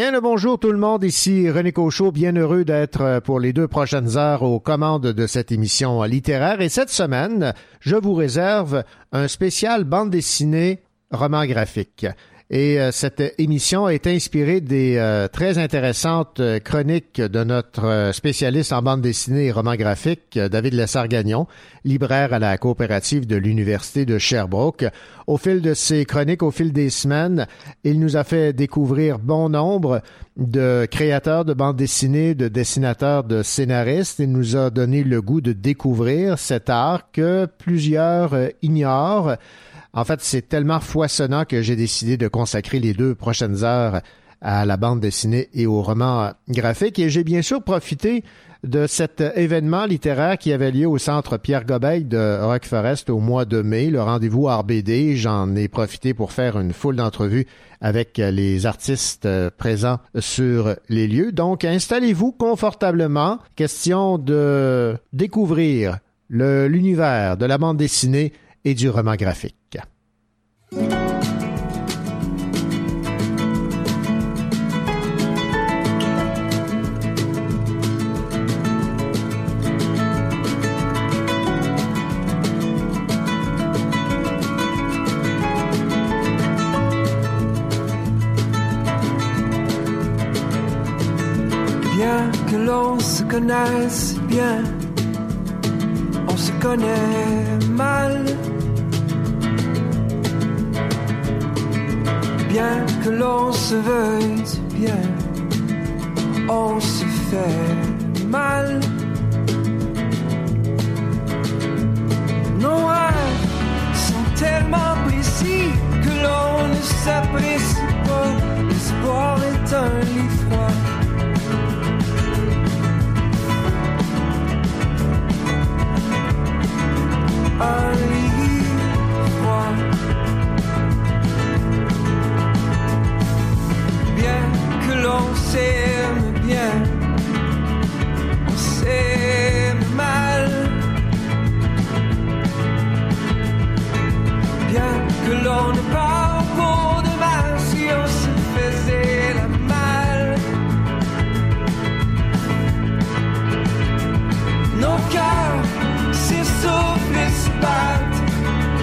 Bien le bonjour tout le monde, ici René Cochot, bien heureux d'être euh, pour les deux prochaines heures aux commandes de cette émission littéraire. Et cette semaine, je vous réserve un spécial bande dessinée roman graphique. Et euh, cette émission est inspirée des euh, très intéressantes euh, chroniques de notre spécialiste en bande dessinée et roman graphique, David Lessard-Gagnon, libraire à la coopérative de l'Université de Sherbrooke. Au fil de ces chroniques, au fil des semaines, il nous a fait découvrir bon nombre de créateurs de bande dessinée, de dessinateurs, de scénaristes. Il nous a donné le goût de découvrir cet art que plusieurs ignorent. En fait, c'est tellement foisonnant que j'ai décidé de consacrer les deux prochaines heures à la bande dessinée et au roman graphique. Et j'ai bien sûr profité de cet événement littéraire qui avait lieu au centre Pierre Gobeil de Rock Forest au mois de mai, le rendez-vous RBD. J'en ai profité pour faire une foule d'entrevues avec les artistes présents sur les lieux. Donc, installez-vous confortablement. Question de découvrir l'univers de la bande dessinée et du roman graphique. Bien que l'on se connaisse bien, on se connaît mal. Bien que l'on se veuille bien, on se fait mal. Nos rêves sont tellement précis que l'on ne s'apprécie pas. L'espoir est un lit. Bien que l'on s'aime bien, on s'aime mal. Bien que l'on ne parle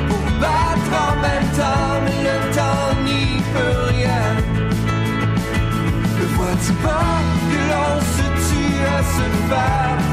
pour battre en même temps, mais le temps n'y peut rien. Ne vois-tu pas que l'on se tue à se faire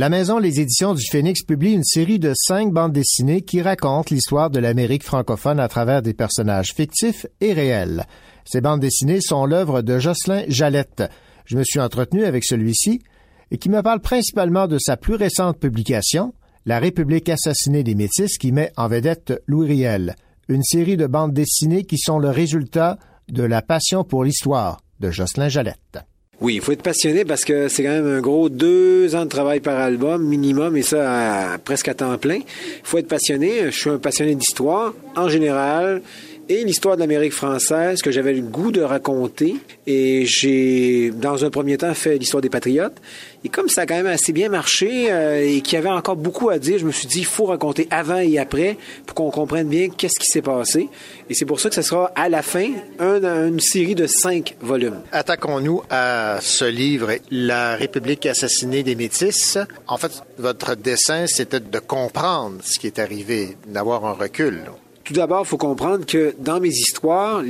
La Maison Les Éditions du Phénix publie une série de cinq bandes dessinées qui racontent l'histoire de l'Amérique francophone à travers des personnages fictifs et réels. Ces bandes dessinées sont l'œuvre de Jocelyn Jalette. je me suis entretenu avec celui-ci et qui me parle principalement de sa plus récente publication, La République assassinée des Métis, qui met en vedette Louis Riel, une série de bandes dessinées qui sont le résultat de la passion pour l'histoire de Jocelyn Jalette. Oui, il faut être passionné parce que c'est quand même un gros deux ans de travail par album minimum et ça presque à temps plein. Il faut être passionné. Je suis un passionné d'histoire en général et l'histoire de l'Amérique française que j'avais le goût de raconter. Et j'ai, dans un premier temps, fait l'histoire des Patriotes. Et comme ça a quand même assez bien marché euh, et qu'il y avait encore beaucoup à dire, je me suis dit, il faut raconter avant et après pour qu'on comprenne bien qu'est-ce qui s'est passé. Et c'est pour ça que ce sera à la fin une série de cinq volumes. Attaquons-nous à ce livre, La République assassinée des Métis. En fait, votre dessin, c'était de comprendre ce qui est arrivé, d'avoir un recul. Tout d'abord, il faut comprendre que dans mes histoires,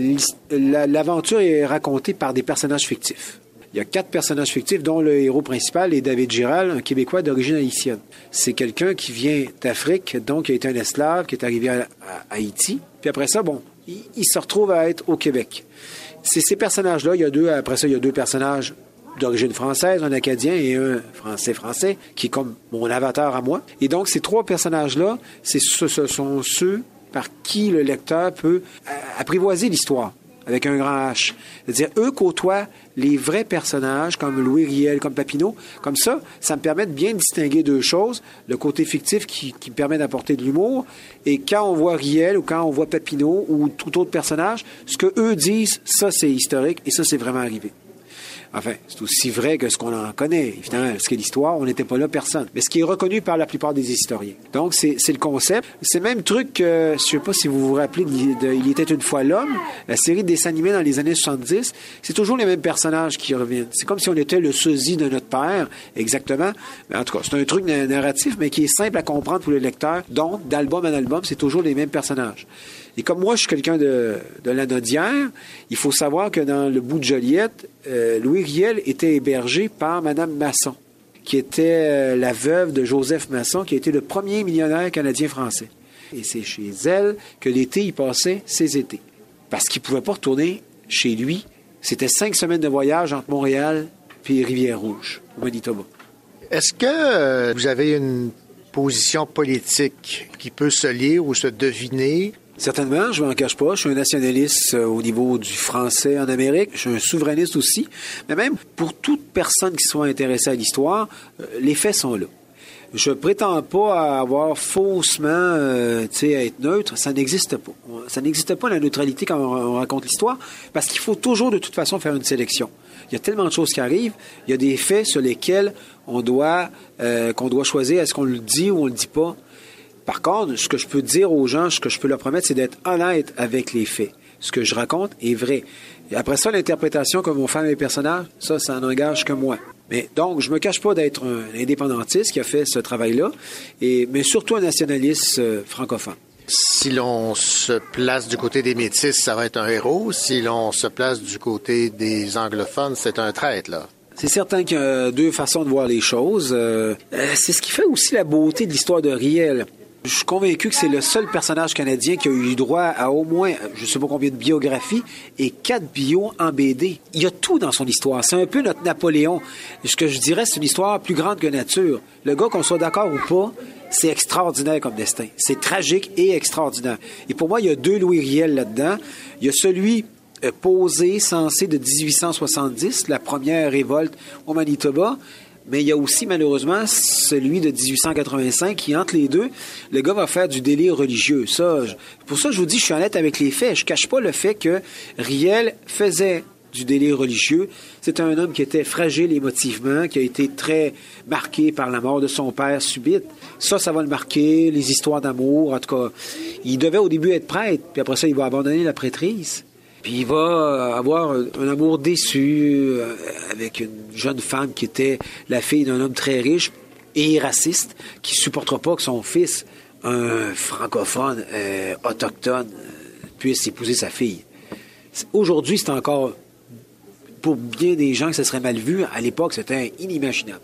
l'aventure est racontée par des personnages fictifs. Il y a quatre personnages fictifs, dont le héros principal est David Giral, un Québécois d'origine haïtienne. C'est quelqu'un qui vient d'Afrique, donc qui a été un esclave, qui est arrivé à, Haïti. Puis après ça, bon, il, se retrouve à être au Québec. C'est ces personnages-là. Il y a deux, après ça, il y a deux personnages d'origine française, un Acadien et un Français-Français, qui est comme mon avatar à moi. Et donc, ces trois personnages-là, ce sont ceux par qui le lecteur peut euh, apprivoiser l'histoire avec un grand H. C'est-à-dire, eux côtoient les vrais personnages comme Louis Riel, comme Papineau. Comme ça, ça me permet de bien distinguer deux choses. Le côté fictif qui, me permet d'apporter de l'humour. Et quand on voit Riel ou quand on voit Papineau ou tout autre personnage, ce que eux disent, ça c'est historique et ça c'est vraiment arrivé. Enfin, c'est aussi vrai que ce qu'on en connaît. Évidemment, ce qu'est l'histoire, on n'était pas là, personne. Mais ce qui est reconnu par la plupart des historiens. Donc, c'est le concept. C'est même truc que, je sais pas si vous vous rappelez Il était une fois l'homme, la série de dessins animés dans les années 70, c'est toujours les mêmes personnages qui reviennent. C'est comme si on était le sosie de notre père, exactement. Mais en tout cas, c'est un truc narratif, mais qui est simple à comprendre pour le lecteur. Donc, d'album en album, c'est toujours les mêmes personnages. Et comme moi, je suis quelqu'un de, de la Nodière, il faut savoir que dans le bout de Joliette, euh, Louis Riel était hébergé par Mme Masson, qui était euh, la veuve de Joseph Masson, qui était le premier millionnaire canadien-français. Et c'est chez elle que l'été, il passait ses étés. Parce qu'il ne pouvait pas retourner chez lui. C'était cinq semaines de voyage entre Montréal et Rivière-Rouge, au Manitoba. Est-ce que euh, vous avez une position politique qui peut se lire ou se deviner? Certainement, je m'en cache pas. Je suis un nationaliste euh, au niveau du français en Amérique. Je suis un souverainiste aussi. Mais même pour toute personne qui soit intéressée à l'histoire, euh, les faits sont là. Je prétends pas avoir faussement, euh, tu sais, être neutre. Ça n'existe pas. Ça n'existe pas la neutralité quand on raconte l'histoire, parce qu'il faut toujours de toute façon faire une sélection. Il y a tellement de choses qui arrivent. Il y a des faits sur lesquels on doit, choisir est-ce qu'on le dit ou on le dit pas? Par contre, ce que je peux dire aux gens, ce que je peux leur promettre, c'est d'être honnête avec les faits. Ce que je raconte est vrai. Et après ça, l'interprétation que vont faire mes personnages, ça, ça n'engage que moi. Mais donc, je me cache pas d'être un indépendantiste qui a fait ce travail-là, et mais surtout un nationaliste euh, francophone. Si l'on se place du côté des métis, ça va être un héros. Si l'on se place du côté des anglophones, c'est un traître, là. C'est certain qu'il y a deux façons de voir les choses. Euh, euh, c'est ce qui fait aussi la beauté de l'histoire de Riel. Je suis convaincu que c'est le seul personnage canadien qui a eu droit à au moins, je sais pas combien de biographies et quatre bios en BD. Il y a tout dans son histoire. C'est un peu notre Napoléon. Ce que je dirais, c'est une histoire plus grande que nature. Le gars, qu'on soit d'accord ou pas, c'est extraordinaire comme destin. C'est tragique et extraordinaire. Et pour moi, il y a deux Louis Riel là-dedans. Il y a celui euh, posé, censé de 1870, la première révolte au Manitoba, mais il y a aussi malheureusement celui de 1885 qui, entre les deux, le gars va faire du délire religieux. Ça, pour ça, je vous dis, je suis honnête avec les faits. Je cache pas le fait que Riel faisait du délire religieux. C'est un homme qui était fragile émotivement, qui a été très marqué par la mort de son père subite. Ça, ça va le marquer, les histoires d'amour. En tout cas, il devait au début être prêtre, puis après ça, il va abandonner la prêtrise. Puis il va avoir un, amour déçu euh, avec une jeune femme qui était la fille d'un homme très riche et raciste, qui supportera pas que son fils, un francophone euh, autochtone, euh, puisse épouser sa fille. Aujourd'hui, c'est encore pour bien des gens que ce serait mal vu. À l'époque, c'était inimaginable.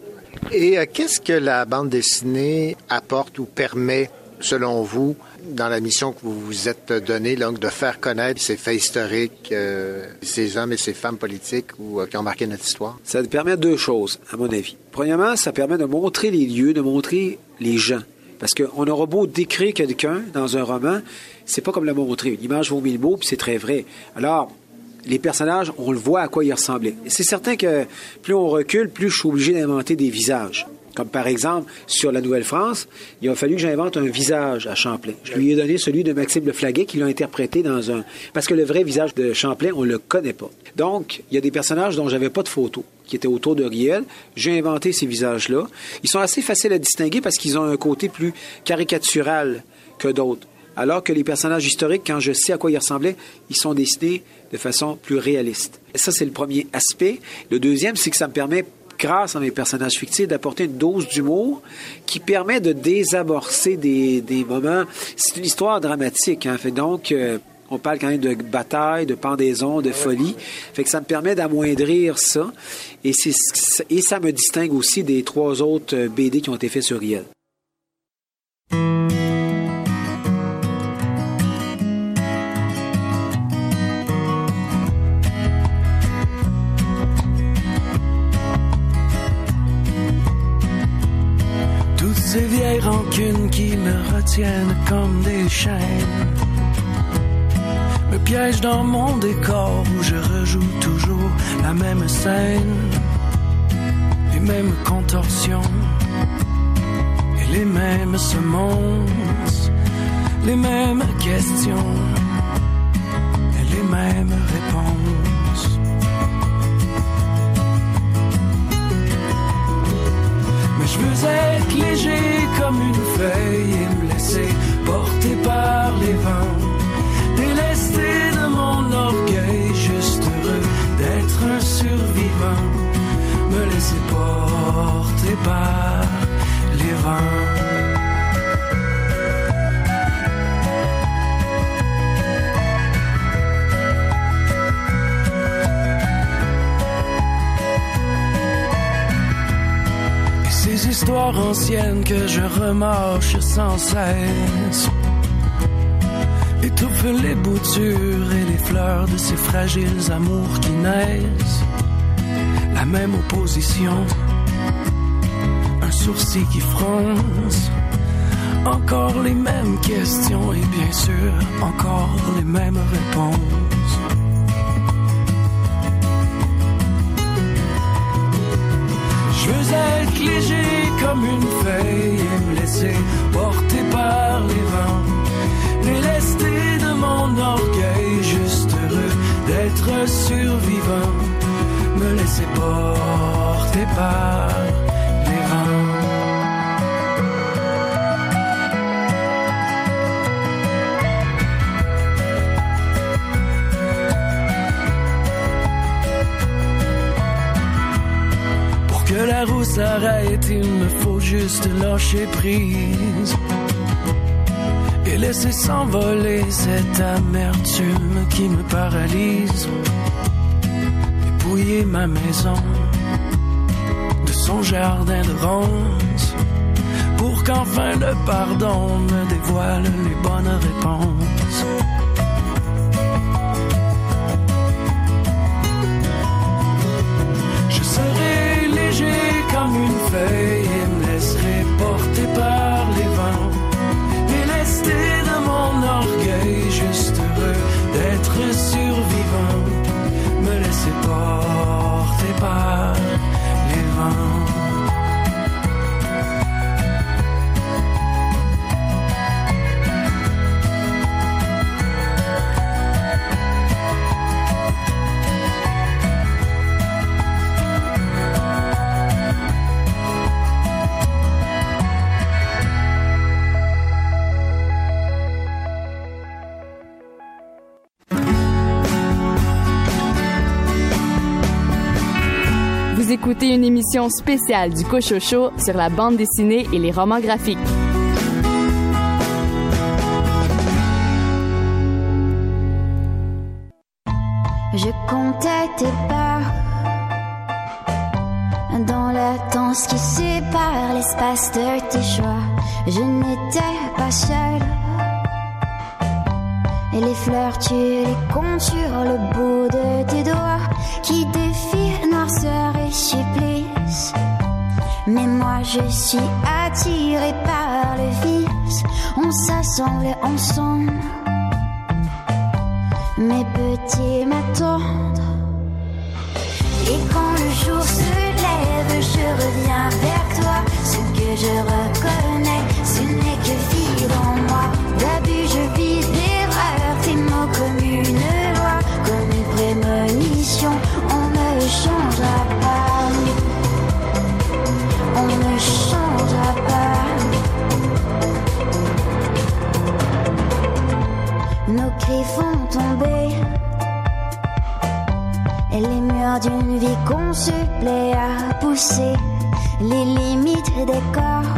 Et qu'est-ce que la bande dessinée apporte ou permet selon vous, dans la mission que vous vous êtes donnée, donc de faire connaître ces faits historiques, euh, ces hommes et ces femmes politiques ou, euh, qui ont marqué notre histoire? Ça permet deux choses, à mon avis. Premièrement, ça permet de montrer les lieux, de montrer les gens. Parce qu'on aura beau décrire quelqu'un dans un roman, c'est pas comme le montrer. Une image vaut mille mots, puis c'est très vrai. Alors, les personnages, on le voit à quoi ils ressemblaient. C'est certain que plus on recule, plus je suis obligé d'inventer des visages. Comme par exemple, sur la Nouvelle-France, il a fallu que j'invente un visage à Champlain. Je lui ai donné celui de Maxime Le Flaguet qui l'a interprété dans un... Parce que le vrai visage de Champlain, on le connaît pas. Donc, il y a des personnages dont j'avais pas de photos qui étaient autour de Riel. J'ai inventé ces visages-là. Ils sont assez faciles à distinguer parce qu'ils ont un côté plus caricatural que d'autres. Alors que les personnages historiques, quand je sais à quoi ils ressemblaient, ils sont dessinés de façon plus réaliste. Et ça, c'est le premier aspect. Le deuxième, c'est que ça me permet grâce à mes personnages fictifs, d'apporter une dose d'humour qui permet de désamorcer des, des moments. C'est une histoire dramatique, hein. Fait donc, euh, on parle quand même de bataille, de pendaison, de folie. Fait que ça me permet d'amoindrir ça. Et, et ça me distingue aussi des trois autres euh, BD qui ont été faits sur Riel. Rancunes qui me retiennent comme des chaînes. Me piègent dans mon décor où je rejoue toujours la même scène, les mêmes contorsions et les mêmes semonces, les mêmes questions et les mêmes réponses. Je veux être léger comme une feuille et me laisser porter par les vents. Délesté de mon orgueil, juste heureux d'être un survivant. Me laisser porter par les vents. Ces histoires anciennes que je remarche sans cesse étouffe les boutures et les fleurs de ces fragiles amours qui naissent. La même opposition, un sourcil qui fronce, encore les mêmes questions et bien sûr encore les mêmes réponses. Être léger comme une feuille et me laisser porter par les vents. Délesté de mon orgueil, juste heureux d'être survivant. Me laisser porter par que la roue s'arrête, il me faut juste lâcher prise et laisser s'envoler cette amertume qui me paralyse. Dépouiller ma maison de son jardin de ronces pour qu'enfin le pardon me dévoile les bonnes réponses. Spéciale du Cochocho sur la bande dessinée et les romans graphiques. Je comptais tes pas dans la latence qui sépare l'espace de tes choix. Je n'étais pas seule. Et les fleurs, tu les comptes sur le bout de tes doigts qui Mais moi je suis attirée par le vice, on s'assemble ensemble. Mes petits m'attendent. Et quand le jour se lève, je reviens vers toi. Ce que je reconnais, ce n'est que vie dans moi. D'abus, je vis d'erreurs, tes mots comme une loi, comme une prémonition. On ne changera pas. On ne changera pas. Nos cris font tomber les murs d'une vie qu'on se plaît à pousser les limites des corps.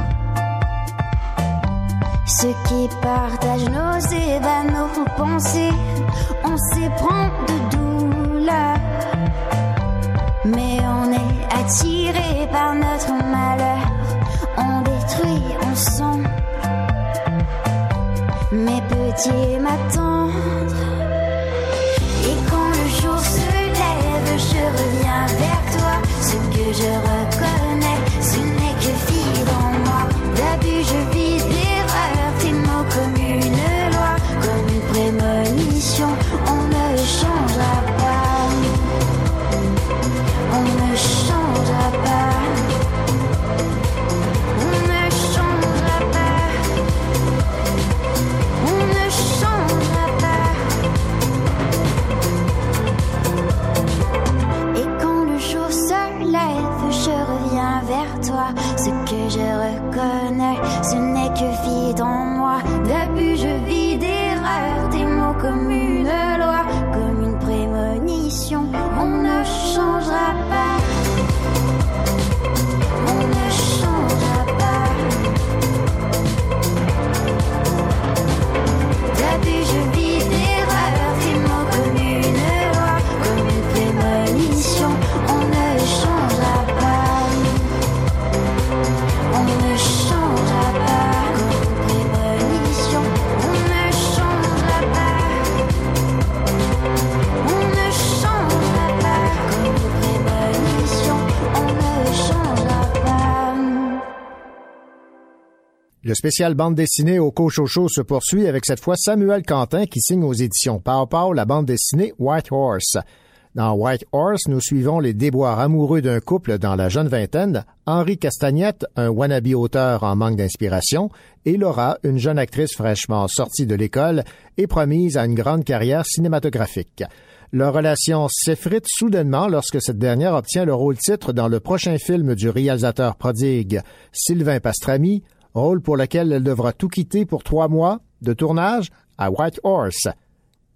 Ceux qui partagent nos ébats, nos pensées, on s'éprend de douleur. Mais on est attiré par notre malheur, on détruit ensemble. Mes petits m'attendent. Et quand le jour se lève, je reviens vers toi. Ce que je reconnais, ce n'est que vie dans moi. D'abus, je vis d'erreurs, spécial bande dessinée au Cochocho se poursuit avec cette fois Samuel Quentin qui signe aux éditions Pow Pow la bande dessinée White Horse. Dans White Horse, nous suivons les déboires amoureux d'un couple dans la jeune vingtaine, Henri Castagnette, un wannabe auteur en manque d'inspiration, et Laura, une jeune actrice fraîchement sortie de l'école et promise à une grande carrière cinématographique. Leur relation s'effrite soudainement lorsque cette dernière obtient le rôle-titre dans le prochain film du réalisateur prodigue Sylvain Pastrami, rôle pour lequel elle devra tout quitter pour trois mois de tournage à White Horse.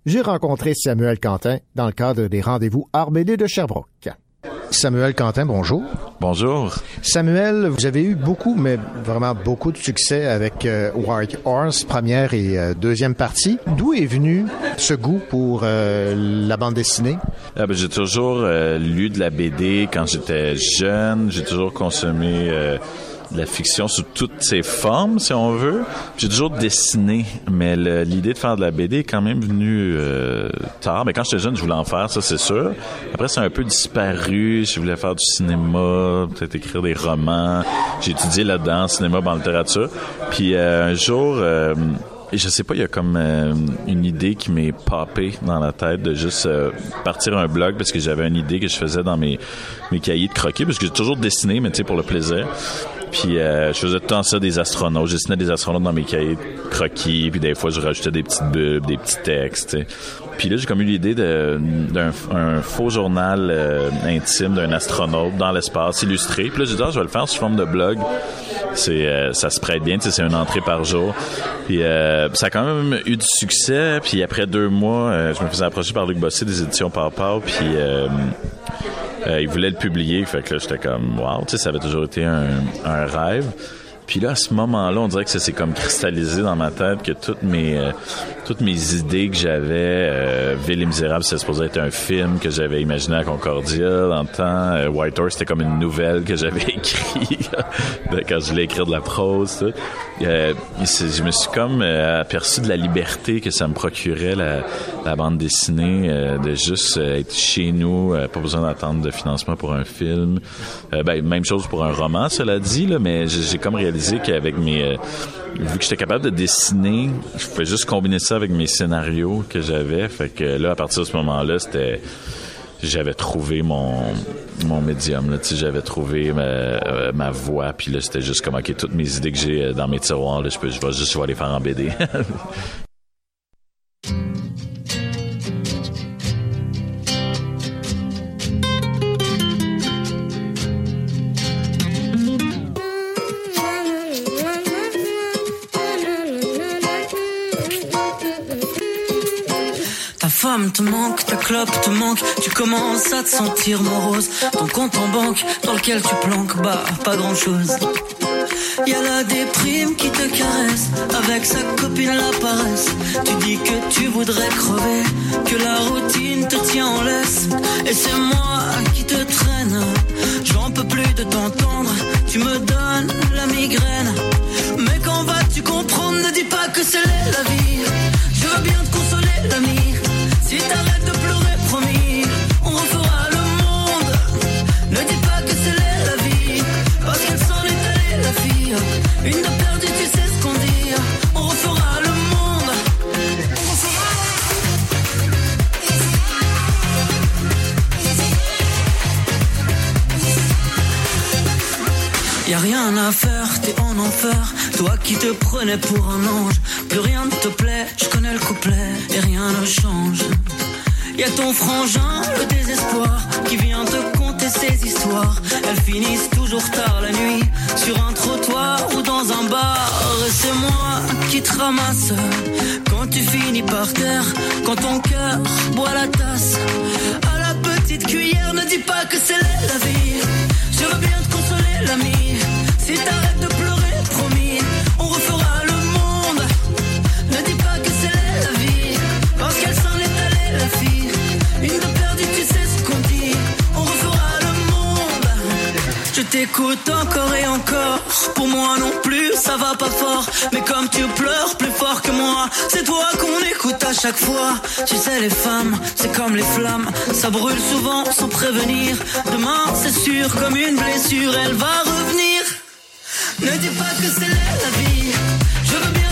J'ai rencontré Samuel Quentin dans le cadre des rendez-vous RBD de Sherbrooke. Samuel Quentin, bonjour. Bonjour. Samuel, vous avez eu beaucoup, mais vraiment beaucoup de succès avec euh, White Horse, première et euh, deuxième partie. D'où est venu ce goût pour euh, la bande dessinée? Ah, ben, j'ai toujours euh, lu de la BD quand j'étais jeune. J'ai toujours consommé euh, de la fiction sous toutes ses formes, si on veut. J'ai toujours dessiné, mais l'idée de faire de la BD est quand même venue euh, tard. Mais quand j'étais jeune, je voulais en faire, ça c'est sûr. Après, c'est un peu disparu. Je voulais faire du cinéma, peut-être écrire des romans. J'ai étudié là-dedans, cinéma, en littérature. Puis euh, un jour... euh, je sais pas, il y a comme euh, une idée qui m'est popée dans la tête de juste euh, partir un blog parce que j'avais une idée que je faisais dans mes, mes cahiers de croquis parce que j'ai toujours dessiné, mais tu sais, pour le plaisir. Puis euh, je faisais tout le temps ça des astronautes. Je dessinais des astronautes dans mes cahiers de croquis, puis des fois je rajoutais des petites bulbes, des petits textes. tu sais. Puis là, j'ai comme eu l'idée d'un un faux journal euh, intime d'un astronaute dans l'espace illustré. Puis là, j'ai dit, ah, je vais le faire sous forme de blog. Euh, ça se prête bien, c'est une entrée par jour. Puis euh, ça a quand même eu du succès. Puis après deux mois, euh, je me faisais approcher par Luc Bossé des éditions Papa. Puis euh, il voulait le publier. Fait que là, j'étais comme, wow, tu sais, ça avait toujours été un, un rêve. Puis là, à ce moment-là, on dirait que ça s'est comme cristallisé dans ma tête que toutes mes euh, toutes mes idées que j'avais, euh, Ville et Misérable, c'est supposé être un film que j'avais imaginé à Concordia dans le temps. Euh, White Horse, c'était comme une nouvelle que j'avais écrite quand je voulais écrire de la prose. Euh, je me suis comme euh, aperçu de la liberté que ça me procurait la, bande dessinée, de juste être chez nous, pas besoin d'attendre de financement pour un film. ben, même chose pour un roman, cela dit, mais j'ai comme réalisé qu'avec mes vu que j'étais capable de dessiner, je pouvais juste combiner ça avec mes scénarios que j'avais. Fait que là, à partir de ce moment-là, c'était j'avais trouvé mon mon médium là, j'avais trouvé ma, euh, ma voix puis là c'était juste comme ok toutes mes idées que j'ai euh, dans mes tiroirs là, je peux je vais juste je les faire en BD. femme te manque, ta clope te manque, tu commences à te sentir morose. Ton compte en banque dans lequel tu planques, bah pas grand chose. Y a la déprime qui te caresse, avec sa copine la paresse. Tu dis que tu voudrais crever, que la routine te tient en laisse. Et c'est moi qui te traîne, j'en peux plus de t'entendre. Tu me donnes la migraine, mais quand vas-tu comprendre? Ne dis pas que c'est la vie. Je veux bien te consoler, l'ami. Si t'arrêtes de pleurer, promis, on refera le monde. Ne dis pas que c'est la vie, parce qu'elle s'en est allée, la fille. Une de perdue, tu sais ce qu'on dit. On refera le monde. Y a rien à faire, t'es en enfer. Toi qui te prenais pour un ange, plus rien ne te plaît. Je connais le couplet et rien ne change. Y a ton frangin, le désespoir, qui vient te conter ses histoires. Elles finissent toujours tard la nuit, sur un trottoir ou dans un bar. Et c'est moi qui te ramasse quand tu finis par terre, quand ton cœur boit la tasse. À la petite cuillère, ne dis pas que c'est la vie. Je veux bien te consoler, l'ami. T'écoute encore et encore. Pour moi non plus, ça va pas fort. Mais comme tu pleures plus fort que moi, c'est toi qu'on écoute à chaque fois. Tu sais, les femmes, c'est comme les flammes. Ça brûle souvent sans prévenir. Demain, c'est sûr, comme une blessure, elle va revenir. Ne dis pas que c'est la vie. Je veux bien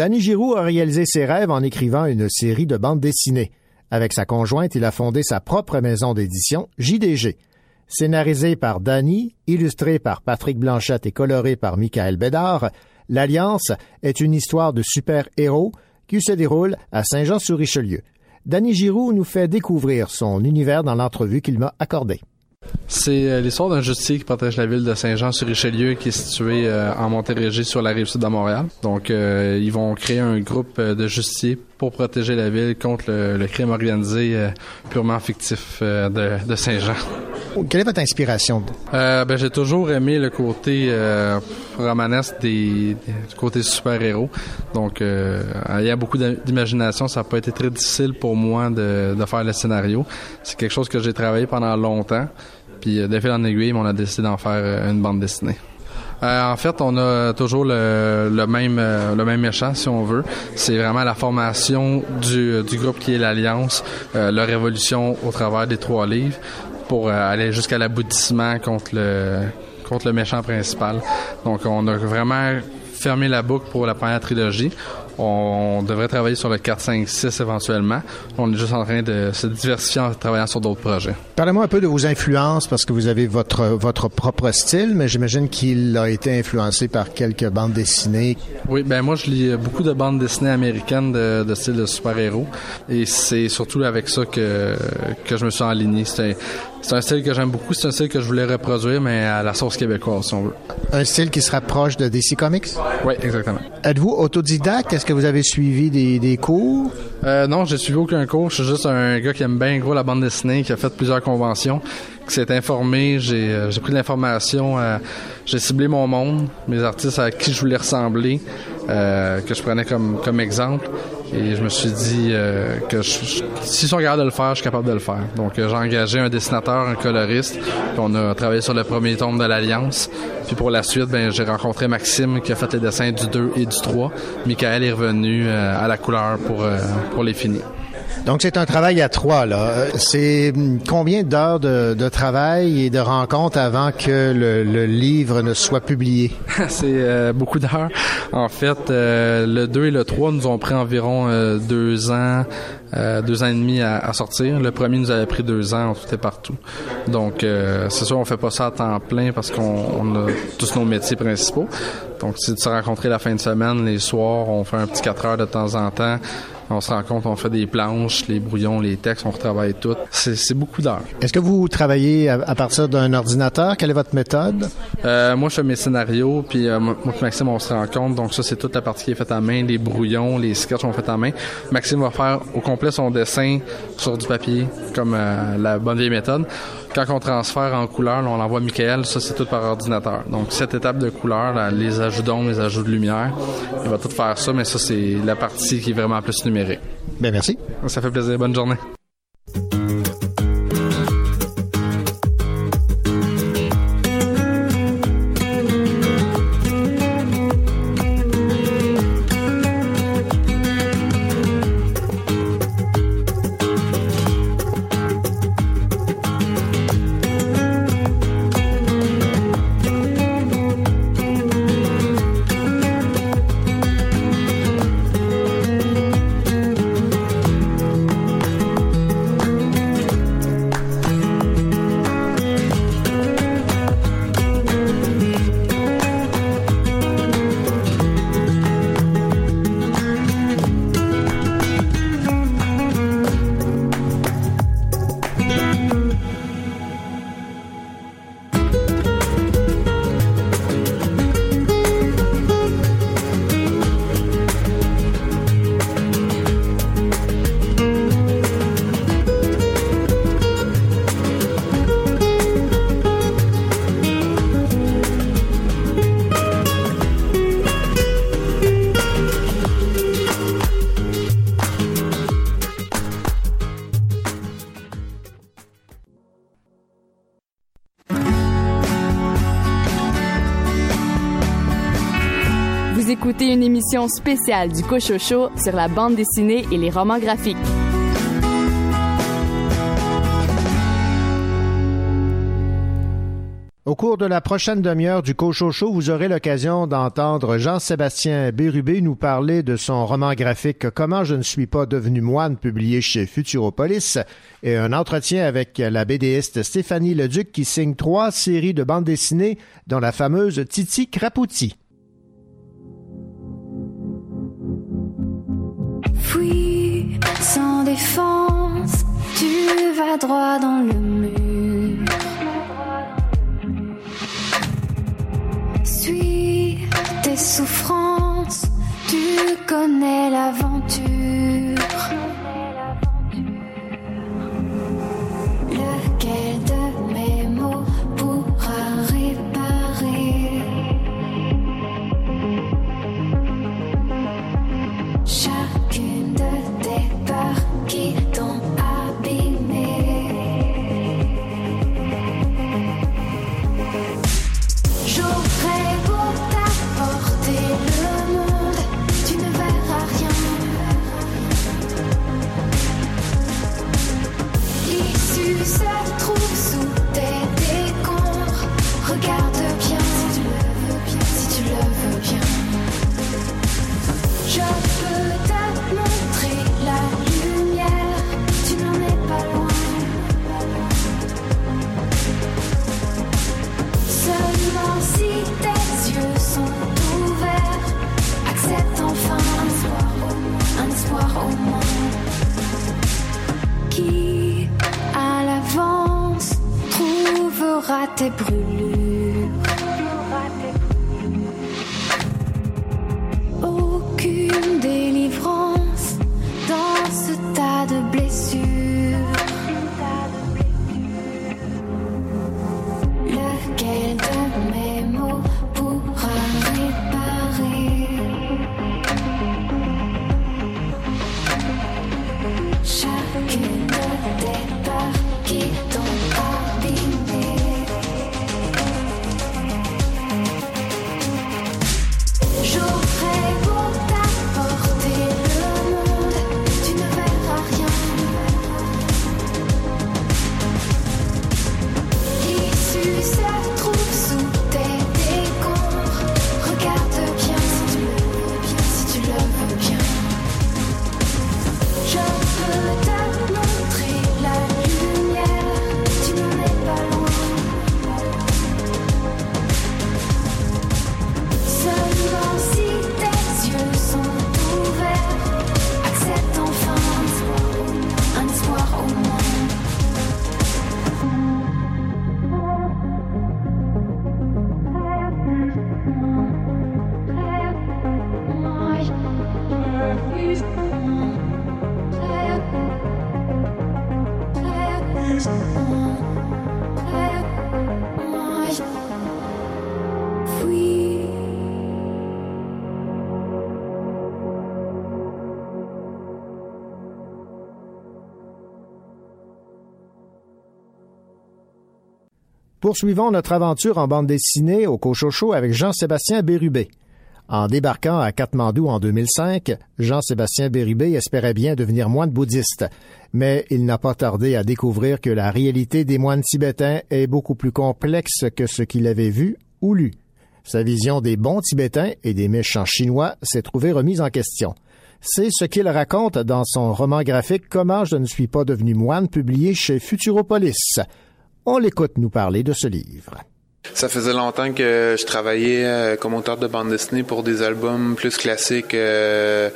Danny Giroux a réalisé ses rêves en écrivant une série de bandes dessinées. Avec sa conjointe, il a fondé sa propre maison d'édition, JDG. Scénarisé par Danny, illustré par Patrick Blanchette et coloré par Michael Bédard, L'Alliance est une histoire de super-héros qui se déroule à Saint-Jean-sur-Richelieu. Danny Giroux nous fait découvrir son univers dans l'entrevue qu'il m'a accordée. C'est euh, l'histoire d'un justicier qui protège la ville de Saint-Jean-sur-Richelieu qui est située euh, en Montérégie sur la rive sud de Montréal. Donc, euh, ils vont créer un groupe de justiciers pour protéger la ville contre le, le crime organisé euh, purement fictif de, de Saint-Jean. Quelle est votre inspiration? Ben, j'ai toujours aimé le côté romanesque des, des- du côté super-héros. Donc, il y a beaucoup d'imagination. Ça n'a pas été très difficile pour moi de, de faire le scénario. C'est quelque chose que j'ai travaillé pendant longtemps. Puis, euh, de fil en aiguille, on a décidé d'en faire euh, une bande dessinée. Euh, en fait, on a toujours le, même le même méchant, si on veut. C'est vraiment la formation du, du groupe qui est l'Alliance, leur révolution au travers des trois livres, pour aller jusqu'à l'aboutissement contre le contre le méchant principal. Donc, on a vraiment fermé la boucle pour la première trilogie. On devrait travailler sur le 4, 5, 6 éventuellement. On est juste en train de se diversifier en travaillant sur d'autres projets. Parlez-moi un peu de vos influences parce que vous avez votre votre propre style, mais j'imagine qu'il a été influencé par quelques bandes dessinées. Oui, ben moi je lis beaucoup de bandes dessinées américaines de, de style de super-héros et c'est surtout avec ça que que je me suis enligné. C'est un, c'est un style que j'aime beaucoup, c'est un style que je voulais reproduire mais à la sauce québécoise si on veut. Un style qui se rapproche de DC Comics? Oui, exactement. Êtes-vous autodidacte? Est-ce que vous avez suivi des, des cours? Euh, non, j'ai suivi aucun cours. Je suis juste un gars qui aime bien gros la bande dessinée, qui a fait plusieurs conventions, qui s'est informé. J'ai euh, j'ai pris de l'information. euh, j'ai ciblé mon monde, mes artistes à qui je voulais ressembler, euh, que je prenais comme, comme exemple. Et je me suis dit euh, que je, s'ils sont capables de le faire, je suis capable de le faire. Donc euh, j'ai engagé un dessinateur, un coloriste, puis on a travaillé sur le premier tome de l'Alliance. Puis pour la suite, ben j'ai rencontré Maxime qui a fait les dessins du 2 et du 3. Michael est revenu euh, à la couleur pour, euh, pour les finir. Donc c'est un travail à trois là. Euh, C'est hum, combien d'heures de, de travail et de rencontres avant que le, le livre ne soit publié? C'est euh, beaucoup d'heures. En fait, euh, le 2 et le 3 nous ont pris environ euh, deux ans, euh, deux ans et demi à, à sortir. Le premier nous avait pris deux ans, tout est partout. Donc, euh, c'est sûr, on fait pas ça à temps plein parce qu'on on a tous nos métiers principaux. Donc, c'est de se rencontrer la fin de semaine, les soirs, on fait un petit 4 heures de temps en temps. On se rencontre, on fait des planches, les brouillons, les textes, on retravaille tout. C'est beaucoup d'heures. Est-ce que vous travaillez à, à partir d'un ordinateur? Quelle est votre méthode? Euh, moi, je fais mes scénarios, puis euh, moi et Maxime, on se rencontre. Donc ça, c'est toute la partie qui est faite à main, les brouillons, les sketchs sont faits à main. Maxime va faire au complet son dessin sur du papier, comme euh, la bonne vieille méthode. Quand on transfère en couleur, là, on l'envoie à Michael, ça c'est tout par ordinateur. Donc cette étape de couleur, là, les ajouts d'ombre, les ajouts de lumière, il va tout faire ça, mais ça c'est la partie qui est vraiment plus numérique. Ben merci. Ça fait plaisir, bonne journée. Écoutez une émission spéciale du Cochocho sur la bande dessinée et les romans graphiques. Au cours de la prochaine demi-heure du Cochocho, vous aurez l'occasion d'entendre Jean-Sébastien Bérubé nous parler de son roman graphique Comment je ne suis pas devenu moine, publié chez Futuropolis, et un entretien avec la BDiste Stéphanie Leduc qui signe trois séries de bandes dessinées, dont la fameuse Titi Crapouti. Défense, tu vas droit dans le mur. Suis tes souffrances, tu connais l'aventure. À tes brûlures. Aucune délivrance Poursuivons notre aventure en bande dessinée au Cochocho avec Jean-Sébastien Bérubé. En débarquant à Katmandou en 2005, Jean-Sébastien Bérubé espérait bien devenir moine bouddhiste, mais il n'a pas tardé à découvrir que la réalité des moines tibétains est beaucoup plus complexe que ce qu'il avait vu ou lu. Sa vision des bons Tibétains et des méchants Chinois s'est trouvée remise en question. C'est ce qu'il raconte dans son roman graphique Comment je ne suis pas devenu moine, publié chez Futuropolis. On l'écoute nous parler de ce livre. Ça faisait longtemps que je travaillais euh, comme auteur de bande dessinée pour des albums plus classiques, euh,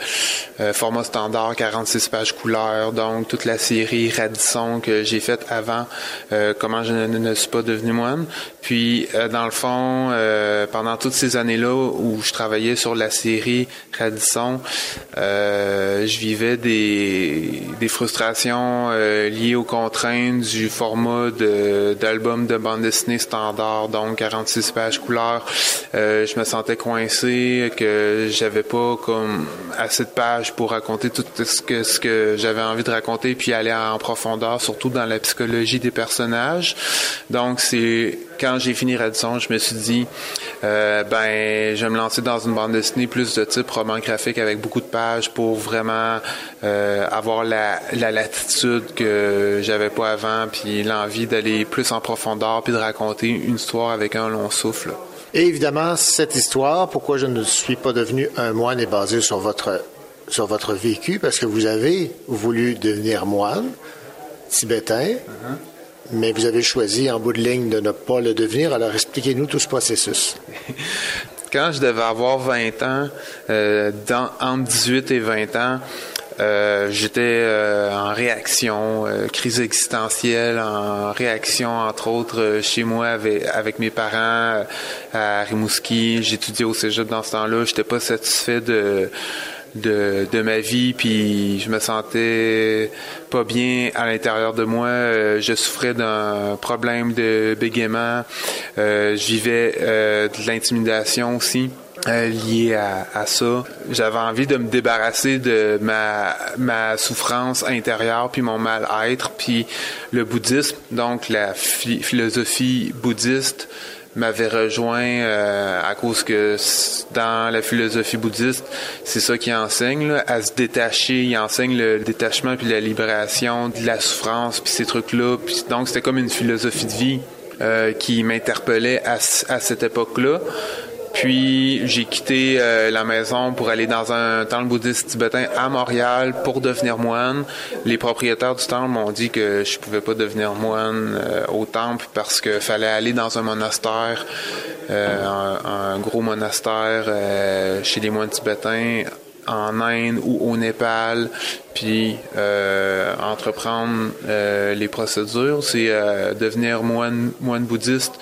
euh, format standard, 46 pages couleurs, donc toute la série Radisson que j'ai faite avant euh, Comment je ne, suis pas devenu moine. Puis, euh, dans le fond, euh, pendant toutes ces années-là où je travaillais sur la série Radisson, je vivais des, des frustrations liées aux contraintes du format de- d'album de, bande dessinée standard, donc 46 pages couleurs. Euh, je me sentais coincé, que j'avais pas comme assez de pages pour raconter tout ce que, ce que j'avais envie de raconter, puis aller en profondeur, surtout dans la psychologie des personnages. Donc, c'est quand j'ai fini Radisson, je me suis dit, euh, ben, je vais me lancer dans une bande dessinée plus de type roman graphique avec beaucoup de pages pour vraiment euh, avoir la, la latitude que j'avais pas avant, puis l'envie d'aller plus en profondeur, puis de raconter une histoire avec un long souffle. Et évidemment, cette histoire, pourquoi je ne suis pas devenu un moine, est basée sur votre, sur votre vécu, parce que vous avez voulu devenir moine tibétain, mais vous avez choisi en bout de ligne de ne pas le devenir. Alors expliquez-nous tout ce processus. Quand je devais avoir 20 ans, euh, dans, entre 18 et 20 ans, euh, j'étais euh, en réaction, euh, crise existentielle, en réaction entre autres euh, chez moi avec, avec mes parents euh, à Rimouski. J'étudiais au cégep dans ce temps-là. J'étais pas satisfait de de, de ma vie, puis je me sentais pas bien à l'intérieur de moi. Euh, je souffrais d'un problème de bégaiement. Euh, je vivais euh, de l'intimidation aussi. euh, lié à, à ça. J'avais envie de me débarrasser de ma, ma souffrance intérieure puis mon mal-être puis le bouddhisme, donc la phi- philosophie bouddhiste m'avait rejoint euh, à cause que dans la philosophie bouddhiste, c'est ça qui enseigne, là, à se détacher. Il enseigne le détachement puis la libération de la souffrance puis ces trucs-là. Puis donc c'était comme une philosophie de vie euh, qui m'interpellait à, à cette époque-là. Puis j'ai quitté euh, la maison pour aller dans un temple bouddhiste tibétain à Montréal pour devenir moine. Les propriétaires du temple m'ont dit que je pouvais pas devenir moine euh, au temple parce que fallait aller dans un monastère, euh, un, un gros monastère euh, chez les moines tibétains en Inde ou au Népal, puis euh, entreprendre euh, les procédures, c'est euh, devenir moine, moine bouddhiste.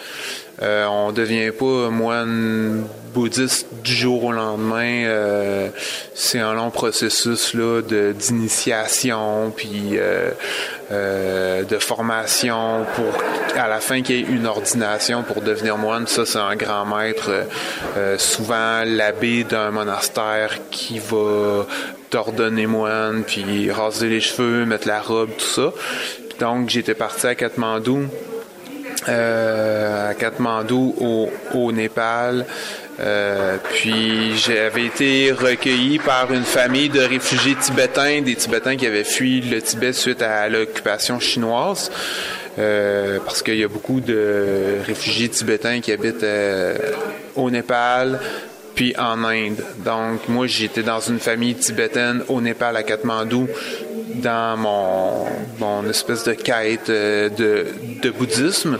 Euh, on devient pas moine bouddhiste du jour au lendemain. Euh, c'est un long processus là de d'initiation puis euh, euh, de formation pour à la fin qu'il y ait une ordination pour devenir moine. Ça c'est un grand maître, euh, souvent l'abbé d'un monastère qui va t'ordonner moine puis raser les cheveux, mettre la robe, tout ça. Donc j'étais parti à Katmandou à Katmandou au, au Népal. Euh, puis j'avais été recueilli par une famille de réfugiés tibétains, des Tibétains qui avaient fui le Tibet suite à l'occupation chinoise. Euh, parce qu'il y a beaucoup de réfugiés tibétains qui habitent euh, au Népal, puis en Inde. Donc moi j'étais dans une famille tibétaine au Népal à Katmandou dans mon, mon espèce de quête euh, de, de bouddhisme.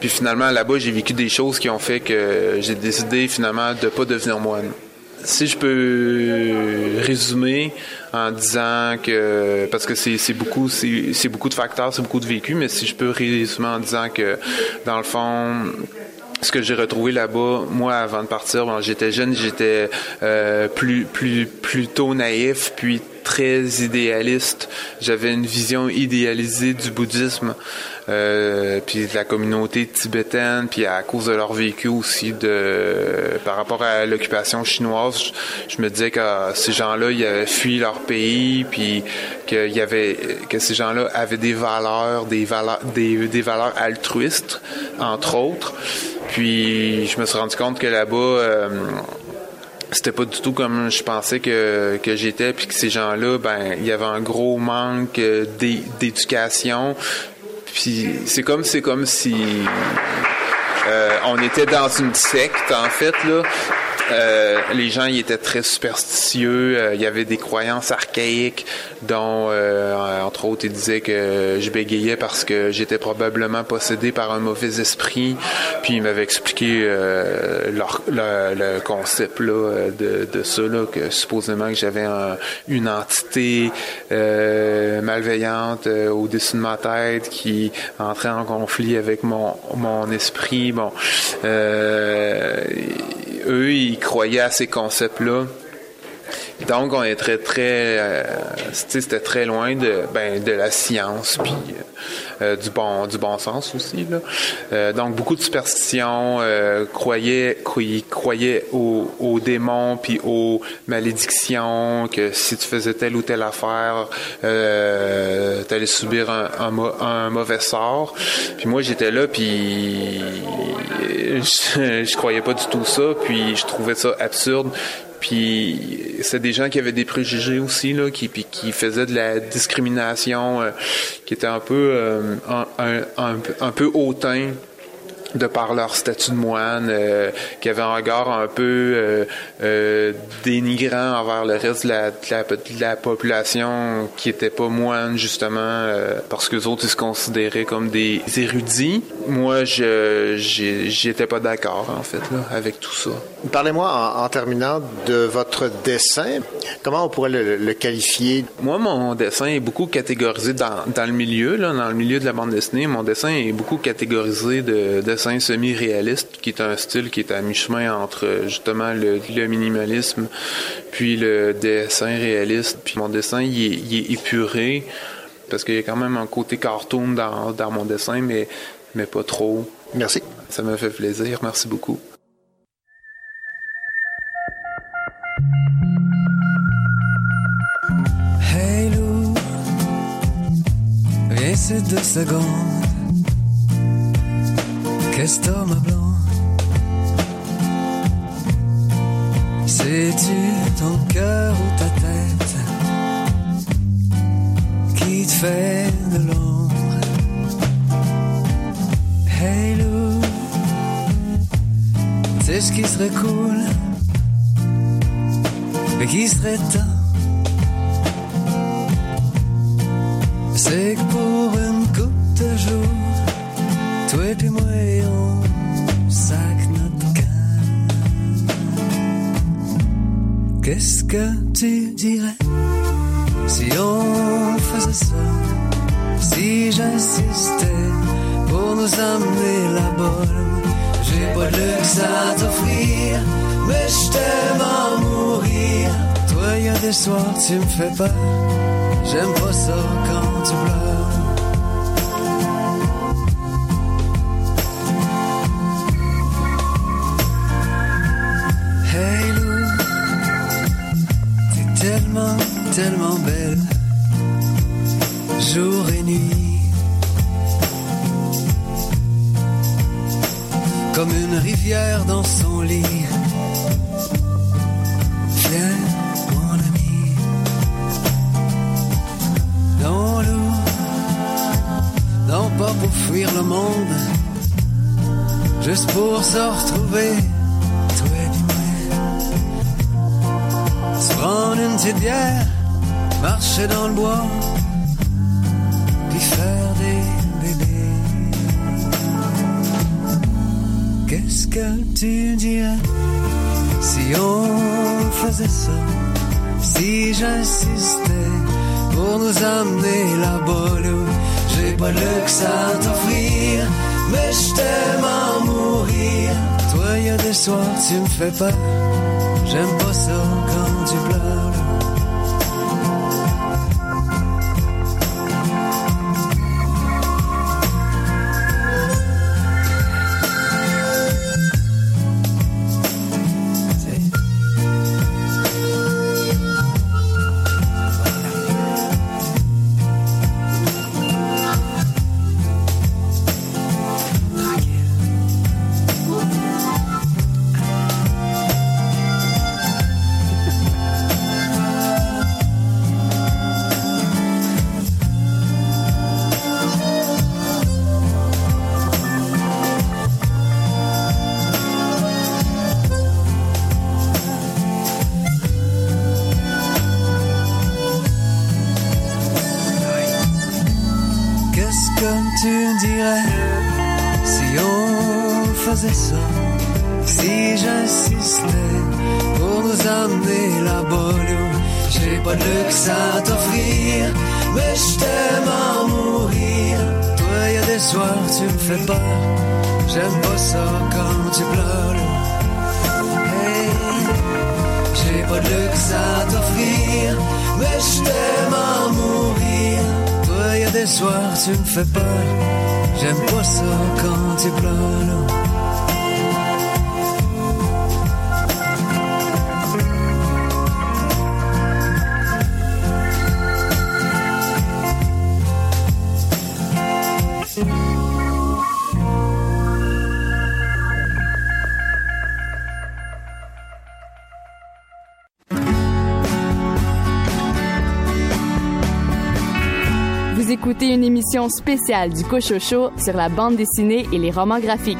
Puis finalement là-bas j'ai vécu des choses qui ont fait que j'ai décidé finalement de pas devenir moine. Si je peux résumer en disant que parce que c'est beaucoup c'est beaucoup de facteurs, c'est beaucoup de vécu, mais si je peux résumer en disant que dans le fond ce que j'ai retrouvé là-bas, moi, avant de partir, bon, j'étais jeune, j'étais euh, plus, plutôt naïf, puis très idéaliste. J'avais une vision idéalisée du bouddhisme, euh, puis de la communauté tibétaine, puis à cause de leur vécu aussi de par rapport à l'occupation chinoise, je, me disais que euh, ces gens-là, ils avaient fui leur pays, puis qu'il y avait que ces gens-là avaient des valeurs, des valeurs, des, valeurs altruistes, entre autres. Puis je me suis rendu compte que là-bas, euh, c'était pas du tout comme je pensais que, que j'étais, puis que ces gens-là, ben, il y avait un gros manque euh, d'é- d'éducation. Puis c'est comme c'est comme si euh, on était dans une secte en fait là. Euh, les gens ils étaient très superstitieux, euh, il y avait des croyances archaïques dont euh, entre autres ils disaient que je bégayais parce que j'étais probablement possédé par un mauvais esprit, puis ils m'avaient expliqué euh, leur, le, concept là de, de ça là que supposément que j'avais un- une entité euh, malveillante au-dessus de ma tête qui entrait en conflit avec mon mon esprit. Bon, eux ils croyaient à ces concepts là. Donc, on est très, très, euh, c'était très loin de, ben, de la science, puis euh, du bon, du bon sens aussi. Là. Euh, donc, beaucoup de superstitions, euh, croyaient, croyaient, aux, démons, puis aux malédictions, que si tu faisais telle ou telle affaire, euh, tu subir un mauvais sort. Puis moi, j'étais là, puis je, je croyais pas du tout ça, puis je trouvais ça absurde. Puis c'est des gens qui avaient des préjugés aussi qui faisaient de la discrimination, euh, qui était un peu euh, peu- de par leur statut de moine, euh, qui avait un regard un peu euh, euh, dénigrant envers le reste de la, de la, de la population qui était pas moine justement euh, parce que les autres ils se considéraient comme des érudits. Moi, je j'étais pas d'accord en fait là avec tout ça. Parlez-moi en, en terminant de votre dessin. Comment on pourrait le, le qualifier? Moi, mon dessin est beaucoup catégorisé dans, dans le milieu, là, dans le milieu de la bande dessinée. Mon dessin est beaucoup catégorisé de dessin semi-réaliste, qui est un style qui est à mi-chemin entre justement le, le minimalisme puis le dessin réaliste. Puis mon dessin, il est, il est épuré parce qu'il y a quand même un côté cartoon dans, dans mon dessin, mais, mais pas trop. Merci. Ça me fait plaisir. Merci beaucoup. Hey Lou, deux secondes. Ma blonde? C'est-tu ton cœur ou ta tête qui te fait de l'ombre? Hey Lou, sais ce qui serait cool et qui serait temps? C'est que pour une coupe de jours, toi et puis moi, on sac notre camp. Qu'est-ce que tu dirais si on faisait ça? Si j'insistais pour nous amener là-bas, j'ai pas de luxe à t'offrir, mais je t'aime mourir. Toi, y a des soirs, tu me fais peur. J'aime pas ça quand tu pleures. Tellement, belle, jour et nuit. Comme une rivière dans son lit. Viens, mon ami. Non, Lou, non pas pour fuir le monde, juste pour se retrouver, prendre une petite bière, marcher dans le bois, puis faire des bébés. Qu'est-ce que tu dirais si on faisait ça? Si j'insistais pour nous amener là-bas, j'ai pas de luxe à t'offrir, mais je t'aime à mourir. Toi, y a des soirs, tu me fais peur. J'aime pas ça si on faisait ça? Si j'insistais pour nous amener là-bas, j'ai pas de luxe à t'offrir, mais je t'aime à mourir. Toi, y a des soirs, tu me fais peur, j'aime pas ça quand tu pleures. Hey, j'ai pas de luxe à t'offrir, mais je t'aime à mourir. Toi, y a des soirs, tu me fais peur. J'aime pas ça quand tu pleures. Spéciale du Cochocho sur la bande dessinée et les romans graphiques.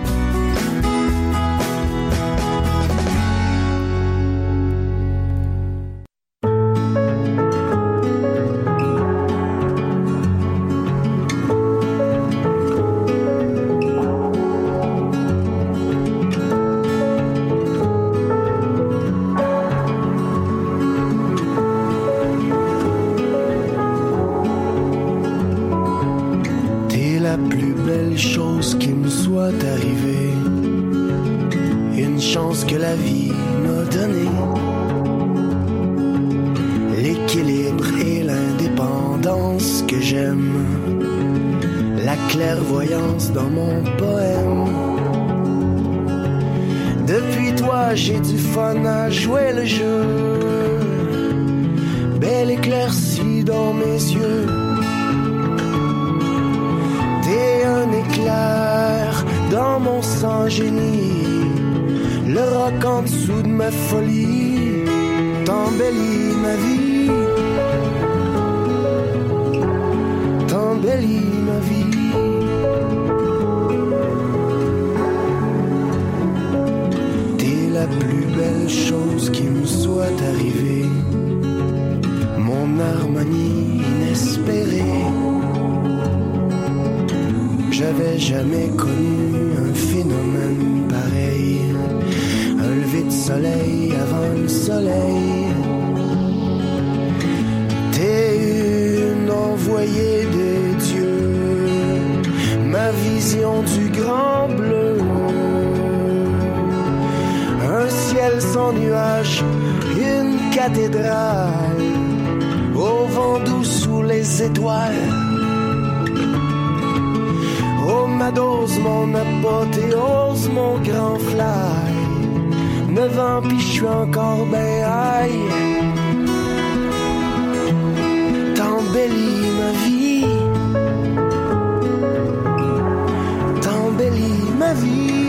Vie.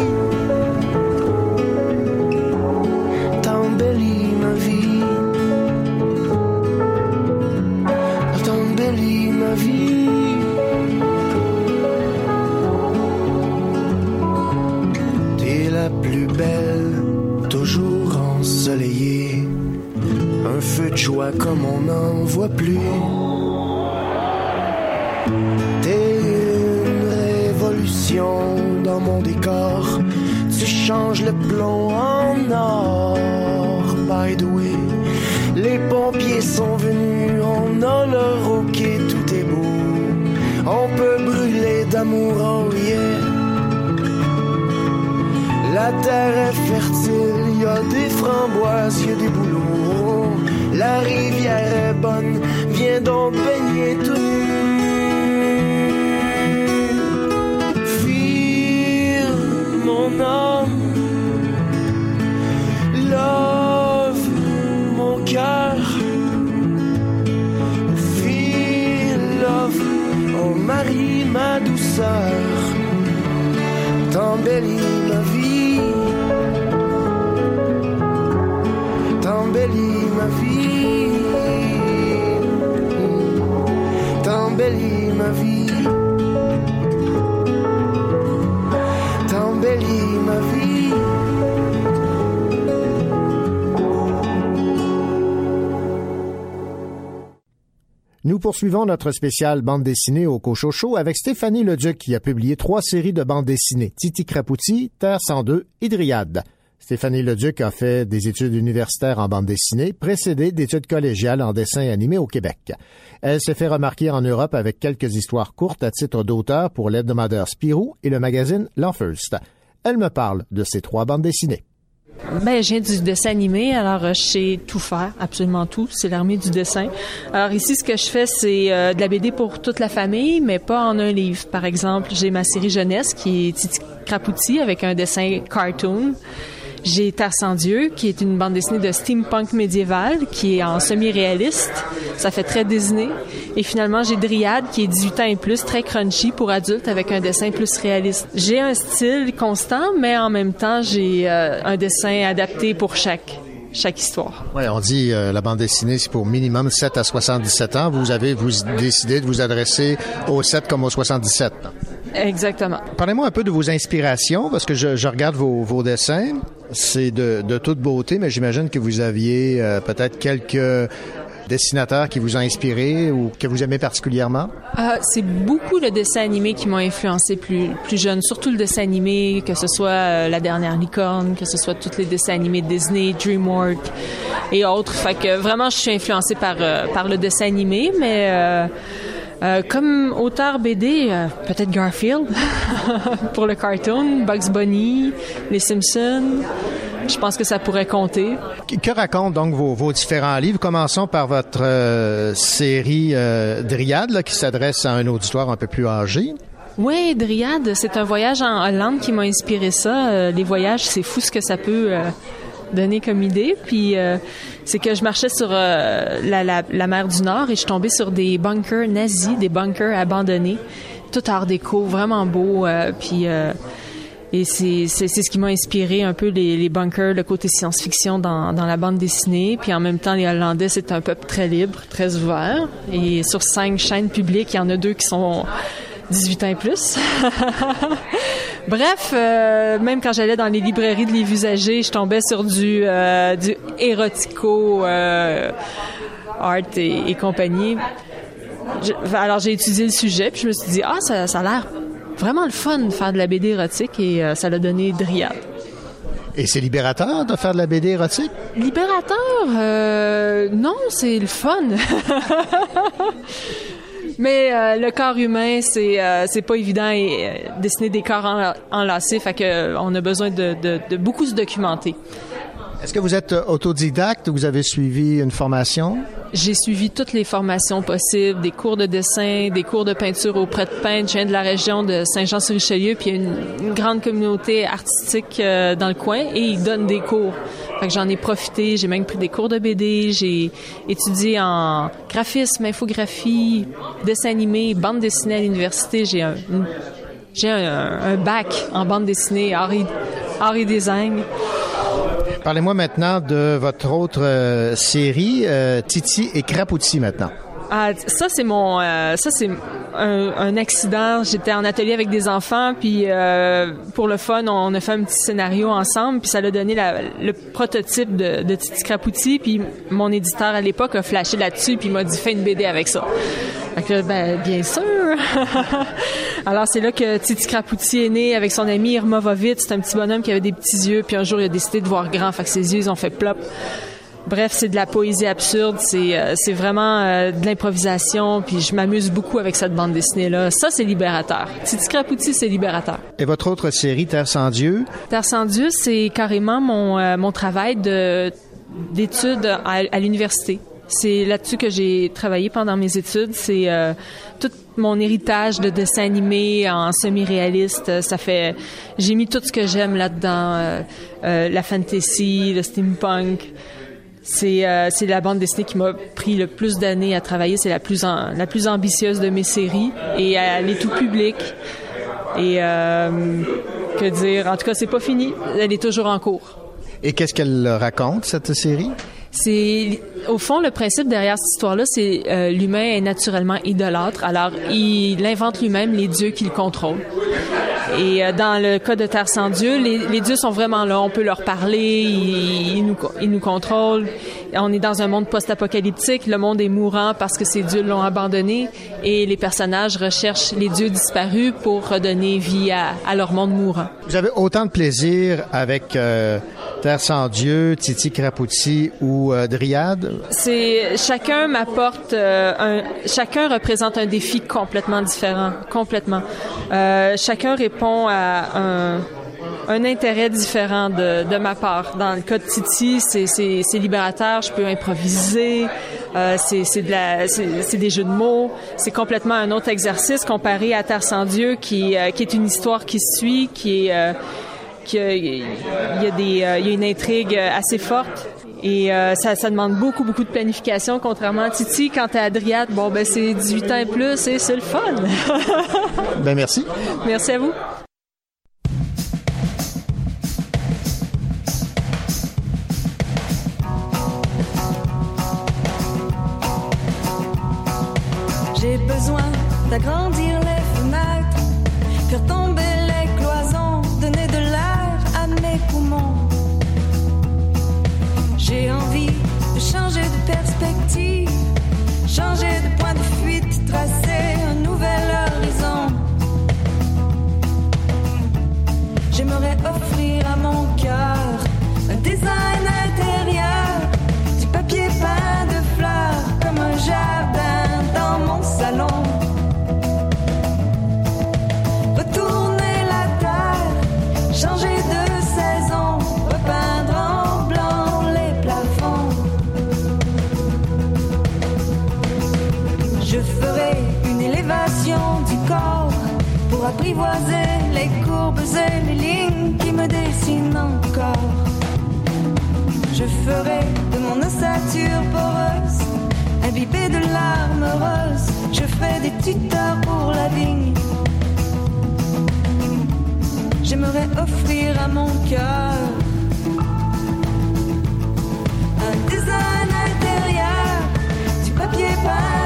Poursuivons notre spécial bande dessinée au Cochocho avec Stéphanie Leduc qui a publié trois séries de bandes dessinées, Titi Crapouti, Terre 102 et Dryade. Stéphanie Leduc a fait des études universitaires en bande dessinée, précédées d'études collégiales en dessin animé au Québec. Elle s'est fait remarquer en Europe avec quelques histoires courtes à titre d'auteur pour l'hebdomadaire Spirou et le magazine L'Enfirst. Elle me parle de ces trois bandes dessinées. Ben, je viens du dessin animé, alors euh, je sais tout faire, absolument tout. C'est l'armée du dessin. Alors ici, ce que je fais, c'est euh, de la BD pour toute la famille, mais pas en un livre. Par exemple, j'ai ma série jeunesse qui est Titi Crapouti avec un dessin cartoon. J'ai Terre sans Dieu, qui est une bande dessinée de steampunk médiéval, qui est en semi-réaliste. Ça fait très Disney. Et finalement, j'ai Dryade, qui est 18 ans et plus, très crunchy pour adultes, avec un dessin plus réaliste. J'ai un style constant, mais en même temps, j'ai euh, un dessin adapté pour chaque chaque histoire. Ouais, on dit euh, la bande dessinée, c'est pour minimum 7 à 77 ans. Vous avez vous décidé de vous adresser aux 7 comme aux 77. Exactement. Parlez-moi un peu de vos inspirations, parce que je, je regarde vos, vos dessins. C'est de, de toute beauté, mais j'imagine que vous aviez euh, peut-être quelques dessinateurs qui vous ont inspiré ou que vous aimez particulièrement? Euh, c'est beaucoup le dessin animé qui m'a influencé plus, plus jeune, surtout le dessin animé, que ce soit euh, La Dernière Licorne, que ce soit tous les dessins animés Disney, DreamWorks et autres. Fait que vraiment, je suis influencée par, euh, par le dessin animé, mais euh, comme auteur BD, euh, peut-être Garfield pour le cartoon, Bugs Bunny, Les Simpsons. Je pense que ça pourrait compter. Que, racontent donc vos, vos différents livres? Commençons par votre euh, série Dryade, là, qui s'adresse à un auditoire un peu plus âgé. Oui, Dryade, c'est un voyage en Hollande qui m'a inspiré ça. Les voyages, c'est fou ce que ça peut donner comme idée. Puis euh, c'est que je marchais sur euh, la, mer du Nord et je tombée sur des bunkers nazis, des bunkers abandonnés, tout art déco, vraiment beau. euh, puis et c'est ce qui m'a inspiré un peu les, les bunkers, le côté science-fiction dans, dans la bande dessinée. Puis en même temps, les Hollandais, c'est un peuple très libre, très ouvert. Et sur cinq chaînes publiques, il y en a deux qui sont 18 ans et plus. Bref, euh, même quand j'allais dans les librairies de livres usagés, je tombais sur du, euh, du érotico euh, art et, et compagnie. Je- alors j'ai étudié le sujet, puis je me suis dit, ah, ça, ça a l'air vraiment le fun de faire de la BD érotique, et euh, ça l'a donné Dryade. Et c'est libérateur de faire de la BD érotique? Libérateur, euh, non, c'est le fun. Mais euh, le corps humain, c'est euh, c'est pas évident et euh, dessiner des corps en- enlacés, fait que euh, on a besoin de, de, de beaucoup se documenter. Est-ce que vous êtes euh, autodidacte ou vous avez suivi une formation? J'ai suivi toutes les formations possibles, des cours de dessin, des cours de peinture auprès de peintres. Je viens de la région de Saint-Jean-sur-Richelieu, puis il y a une, grande communauté artistique euh, dans le coin et ils donnent des cours. J'en ai profité, j'ai même pris des cours de BD, j'ai étudié en graphisme, infographie, dessin animé, bande dessinée à l'université. J'ai un, bac en bande dessinée, et, art et design. Parlez-moi maintenant de votre autre euh, série, euh, Titi et Crapouti maintenant. Ah, ça c'est mon, euh, ça c'est un, accident. J'étais en atelier avec des enfants, puis pour le fun, on a fait un petit scénario ensemble, puis ça a donné le prototype de, Titi Crapouti, puis mon éditeur à l'époque a flashé là-dessus, puis m'a dit fais une BD avec ça. Fait que ben bien sûr. Alors c'est là que Titi Crapouti est né avec son ami Irma Vovitz. C'est un petit bonhomme qui avait des petits yeux, puis un jour il a décidé de voir grand, fait que ses yeux ils ont fait plop. Bref, c'est de la poésie absurde, c'est euh, c'est vraiment euh, de l'improvisation, puis je m'amuse beaucoup avec cette bande dessinée là. Ça c'est libérateur. Titi Crapouti c'est libérateur. Et votre autre série, Terre sans Dieu, Terre sans Dieu, c'est carrément mon euh, mon travail de d'études à, à l'université. C'est là-dessus que j'ai travaillé pendant mes études. C'est euh, tout mon héritage de dessin animé en semi-réaliste. Ça fait, j'ai mis tout ce que j'aime là-dedans, euh, euh, la fantasy, le steampunk. C'est euh, c'est la bande dessinée qui m'a pris le plus d'années à travailler. C'est la plus la plus ambitieuse de mes séries et elle est tout public. Et euh, que dire? En tout cas, c'est pas fini. Elle est toujours en cours. et qu'est-ce qu'elle raconte, cette série? C'est au fond le principe derrière cette histoire-là, c'est euh, l'humain est naturellement idolâtre. Alors il invente lui-même les dieux qu'il contrôle. Et euh, dans le cas de Terre sans Dieu, les, les dieux sont vraiment là. On peut leur parler, ils, ils nous, ils nous contrôlent. On est dans un monde post-apocalyptique. Le monde est mourant parce que ces dieux l'ont abandonné. Et les personnages recherchent les dieux disparus pour redonner vie à, à leur monde mourant. Vous avez autant de plaisir avec euh, Terre sans Dieu, Titi Crapouti ou euh, Dryade? C'est chacun m'apporte euh, un chacun représente un défi complètement différent, complètement. Euh, chacun répond à un intérêt différent de, ma part. Dans le cas de Titi, c'est, libérateur, je peux improviser, euh, c'est, de des jeux de mots, c'est complètement un autre exercice comparé à Terre sans Dieu, qui, euh, qui est une histoire qui suit, qui est... euh, il y a des, euh, il y a une intrigue assez forte. Et euh, ça, ça demande beaucoup, beaucoup de planification, contrairement à Titi. Quand t'es à Dryade, bon, ben c'est 18 ans et plus et c'est le fun. Ben merci. Merci à vous. J'ai besoin d'agrandir changer de point apprivoiser les courbes et les lignes qui me dessinent encore. Je ferai de mon ossature poreuse, imbibée de larmes roses. Je ferai des tuteurs pour la vigne. J'aimerais offrir à mon cœur un design intérieur, du papier peint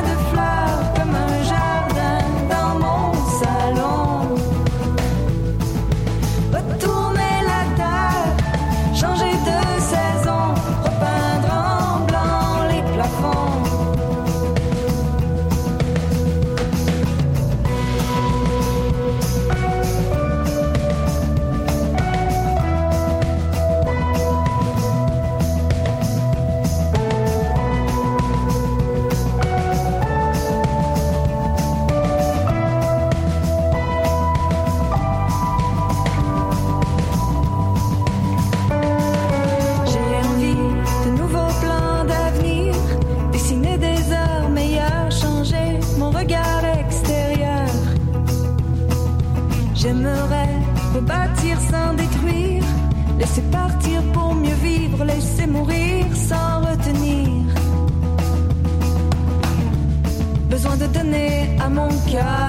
à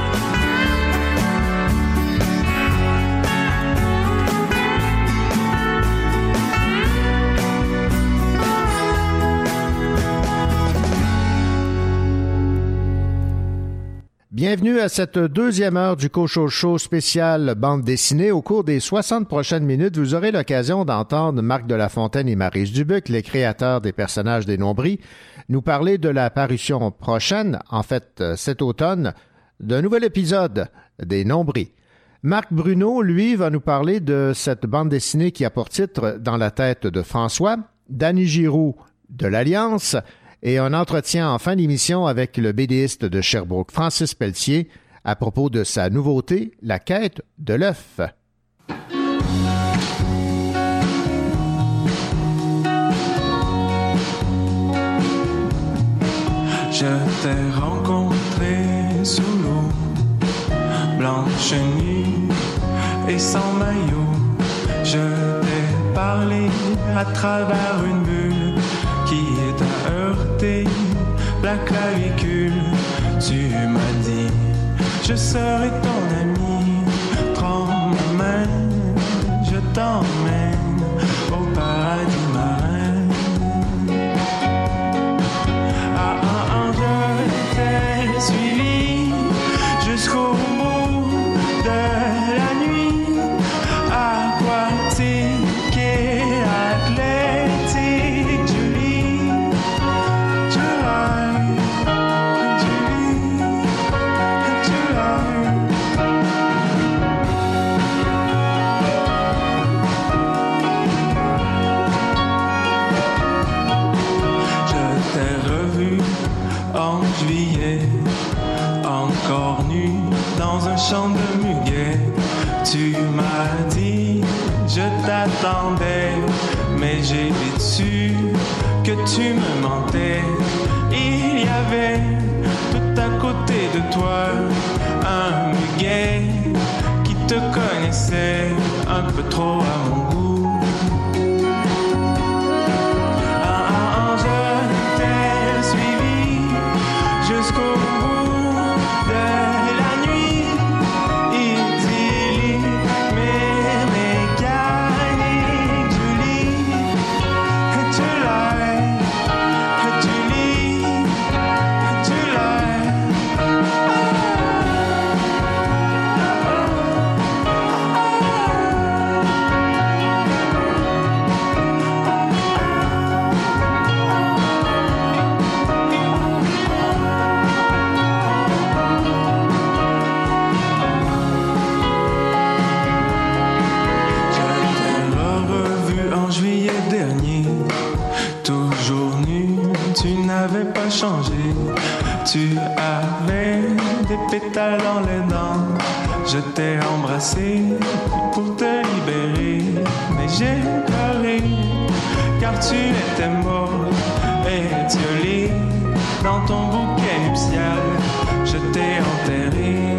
Bienvenue à cette deuxième heure du Cocho Show spécial bande dessinée. Au cours des 60 prochaines minutes, vous aurez l'occasion d'entendre Marc de la Fontaine et Marise Dubuc, les créateurs des personnages des Nombris, nous parler de la parution prochaine, en fait cet automne, d'un nouvel épisode des Nombris. Marc Bruno, lui, va nous parler de cette bande dessinée qui a pour titre Dans la tête de François, Danny Giroux de l'Alliance, et un entretien en fin d'émission avec le BDiste de Sherbrooke, Francis Pelletier, à propos de sa nouveauté, La quête de l'œuf. Je t'ai rencontré sous l'eau, blanche nuit et sans maillot. Je t'ai parlé à travers une bulle la clavicule. Tu m'as dit, je serai ton ami. Prends ma main, je t'emmène au paradis de muguet. Tu m'as dit, je t'attendais, mais j'ai su que tu me mentais. Il y avait tout à côté de toi un muguet qui te connaissait un peu trop à mon goût. Pétales dans les dents. Je t'ai embrassé pour te libérer, mais j'ai pleuré car tu étais mort, étiolé dans ton bouquet nuptial. Je t'ai enterré.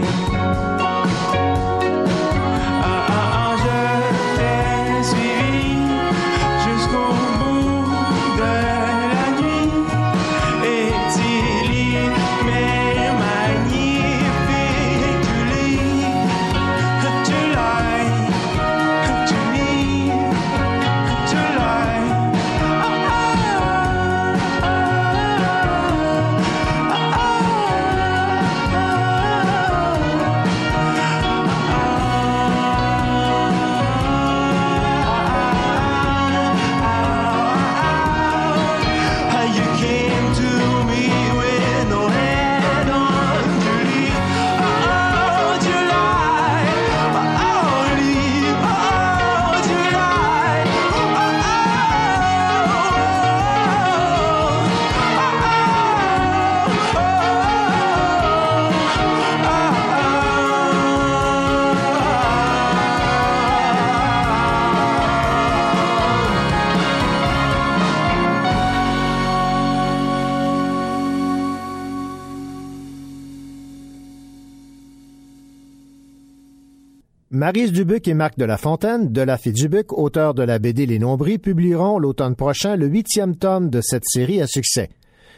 Marise Dubuc et Marc de la Fontaine, de la Dubuc, auteurs de la BD Les Nombris, publieront l'automne prochain le huitième tome de cette série à succès.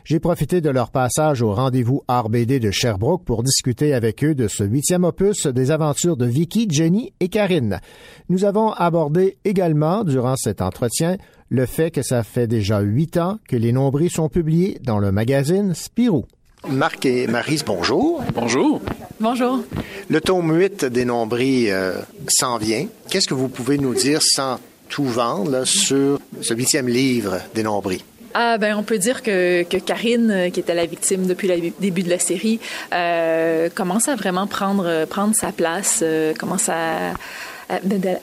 J'ai profité de leur passage au rendez-vous RBD de Sherbrooke pour discuter avec eux de ce huitième opus des aventures de Vicky, Jenny et Karine. Nous avons abordé également, durant cet entretien, le fait que ça fait déjà huit ans que les nombris sont publiés dans le magazine Spirou. Marc et Marise, bonjour. Bonjour. Bonjour. Le tome 8 des nombris euh, s'en vient. Qu'est-ce que vous pouvez nous dire sans tout vendre là, sur ce huitième livre des nombris? Ah ben on peut dire que, que Karine, euh, qui était la victime depuis le début de la série, euh, commence à vraiment prendre prendre sa place, euh, commence à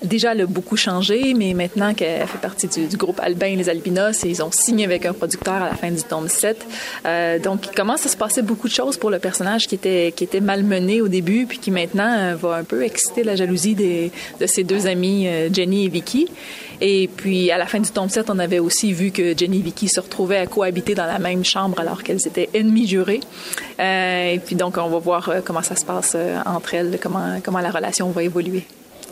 déjà, elle a beaucoup changé, mais maintenant qu'elle fait partie du, groupe Albin et les Albinos, ils ont signé avec un producteur à la fin du tome 7. Euh, donc, il commence à se passer beaucoup de choses pour le personnage qui était, qui était malmené au début, puis qui maintenant euh, va un peu exciter la jalousie de ses deux amis, euh, Jenny et Vicky. Et puis, à la fin du tome 7, on avait aussi vu que Jenny et Vicky se retrouvaient à cohabiter dans la même chambre alors qu'elles étaient ennemies jurées. Euh, et puis, donc, on va voir comment ça se passe entre elles, comment la relation va évoluer.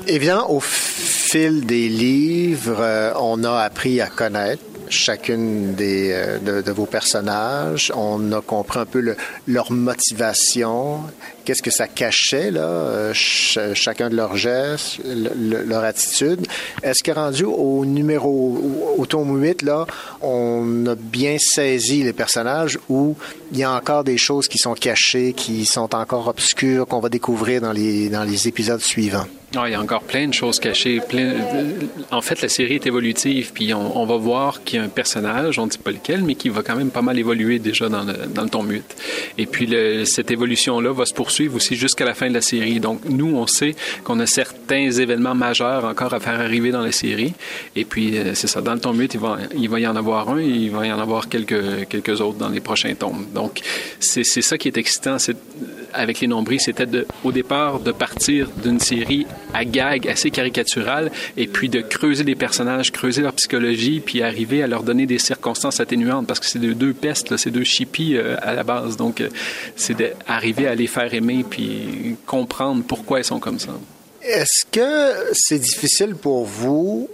Évidemment, au fil des livres, euh, on a appris à connaître chacune des, euh, de, vos personnages. On a compris un peu le, leur motivation, qu'est-ce que ça cachait, là, euh, ch chacun de leurs gestes, le, le, leur attitude. Est-ce que rendu au numéro, au, au tome 8, là, on a bien saisi les personnages ou il y a encore des choses qui sont cachées, qui sont encore obscures, qu'on va découvrir dans les, dans les épisodes suivants? Oh, il y a encore plein de choses cachées. Plein... En fait, la série est évolutive, puis on, on va voir qu'il y a un personnage, on ne dit pas lequel, mais qui va quand même pas mal évoluer déjà dans le, dans le tome 8. Et puis, le, cette évolution-là va se poursuivre aussi jusqu'à la fin de la série. Donc, nous, on sait qu'on a certains événements majeurs encore à faire arriver dans la série. Et puis, c'est ça, dans le tome 8, il va, il va y en avoir un et il va y en avoir quelques, quelques autres dans les prochains tomes. Donc, c'est ça qui est excitant avec les nombris, c'était au départ de partir d'une série à gag assez caricaturale et puis de creuser les personnages, creuser leur psychologie, puis arriver à leur donner des circonstances atténuantes parce que c'est de deux pestes, c'est deux chippies euh, à la base. Donc, euh, c'est d'arriver à les faire aimer puis comprendre pourquoi ils sont comme ça. Est-ce que c'est difficile pour vous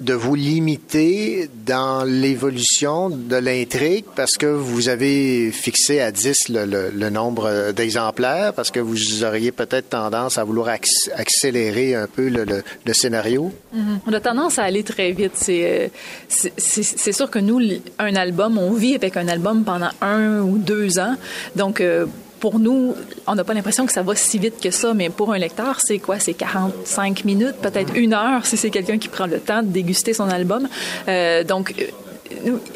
de vous limiter dans l'évolution de l'intrigue parce que vous avez fixé à 10 le, nombre d'exemplaires, parce que vous auriez peut-être tendance à vouloir accélérer un peu le, scénario? Mm -hmm. On a tendance à aller très vite. C'est c'est sûr que nous, un album, on vit avec un album pendant un ou deux ans. Donc, euh, pour nous, on n'a pas l'impression que ça va si vite que ça, mais pour un lecteur, c'est quoi? C'est 45 minutes, peut-être une heure si c'est quelqu'un qui prend le temps de déguster son album. Euh, donc,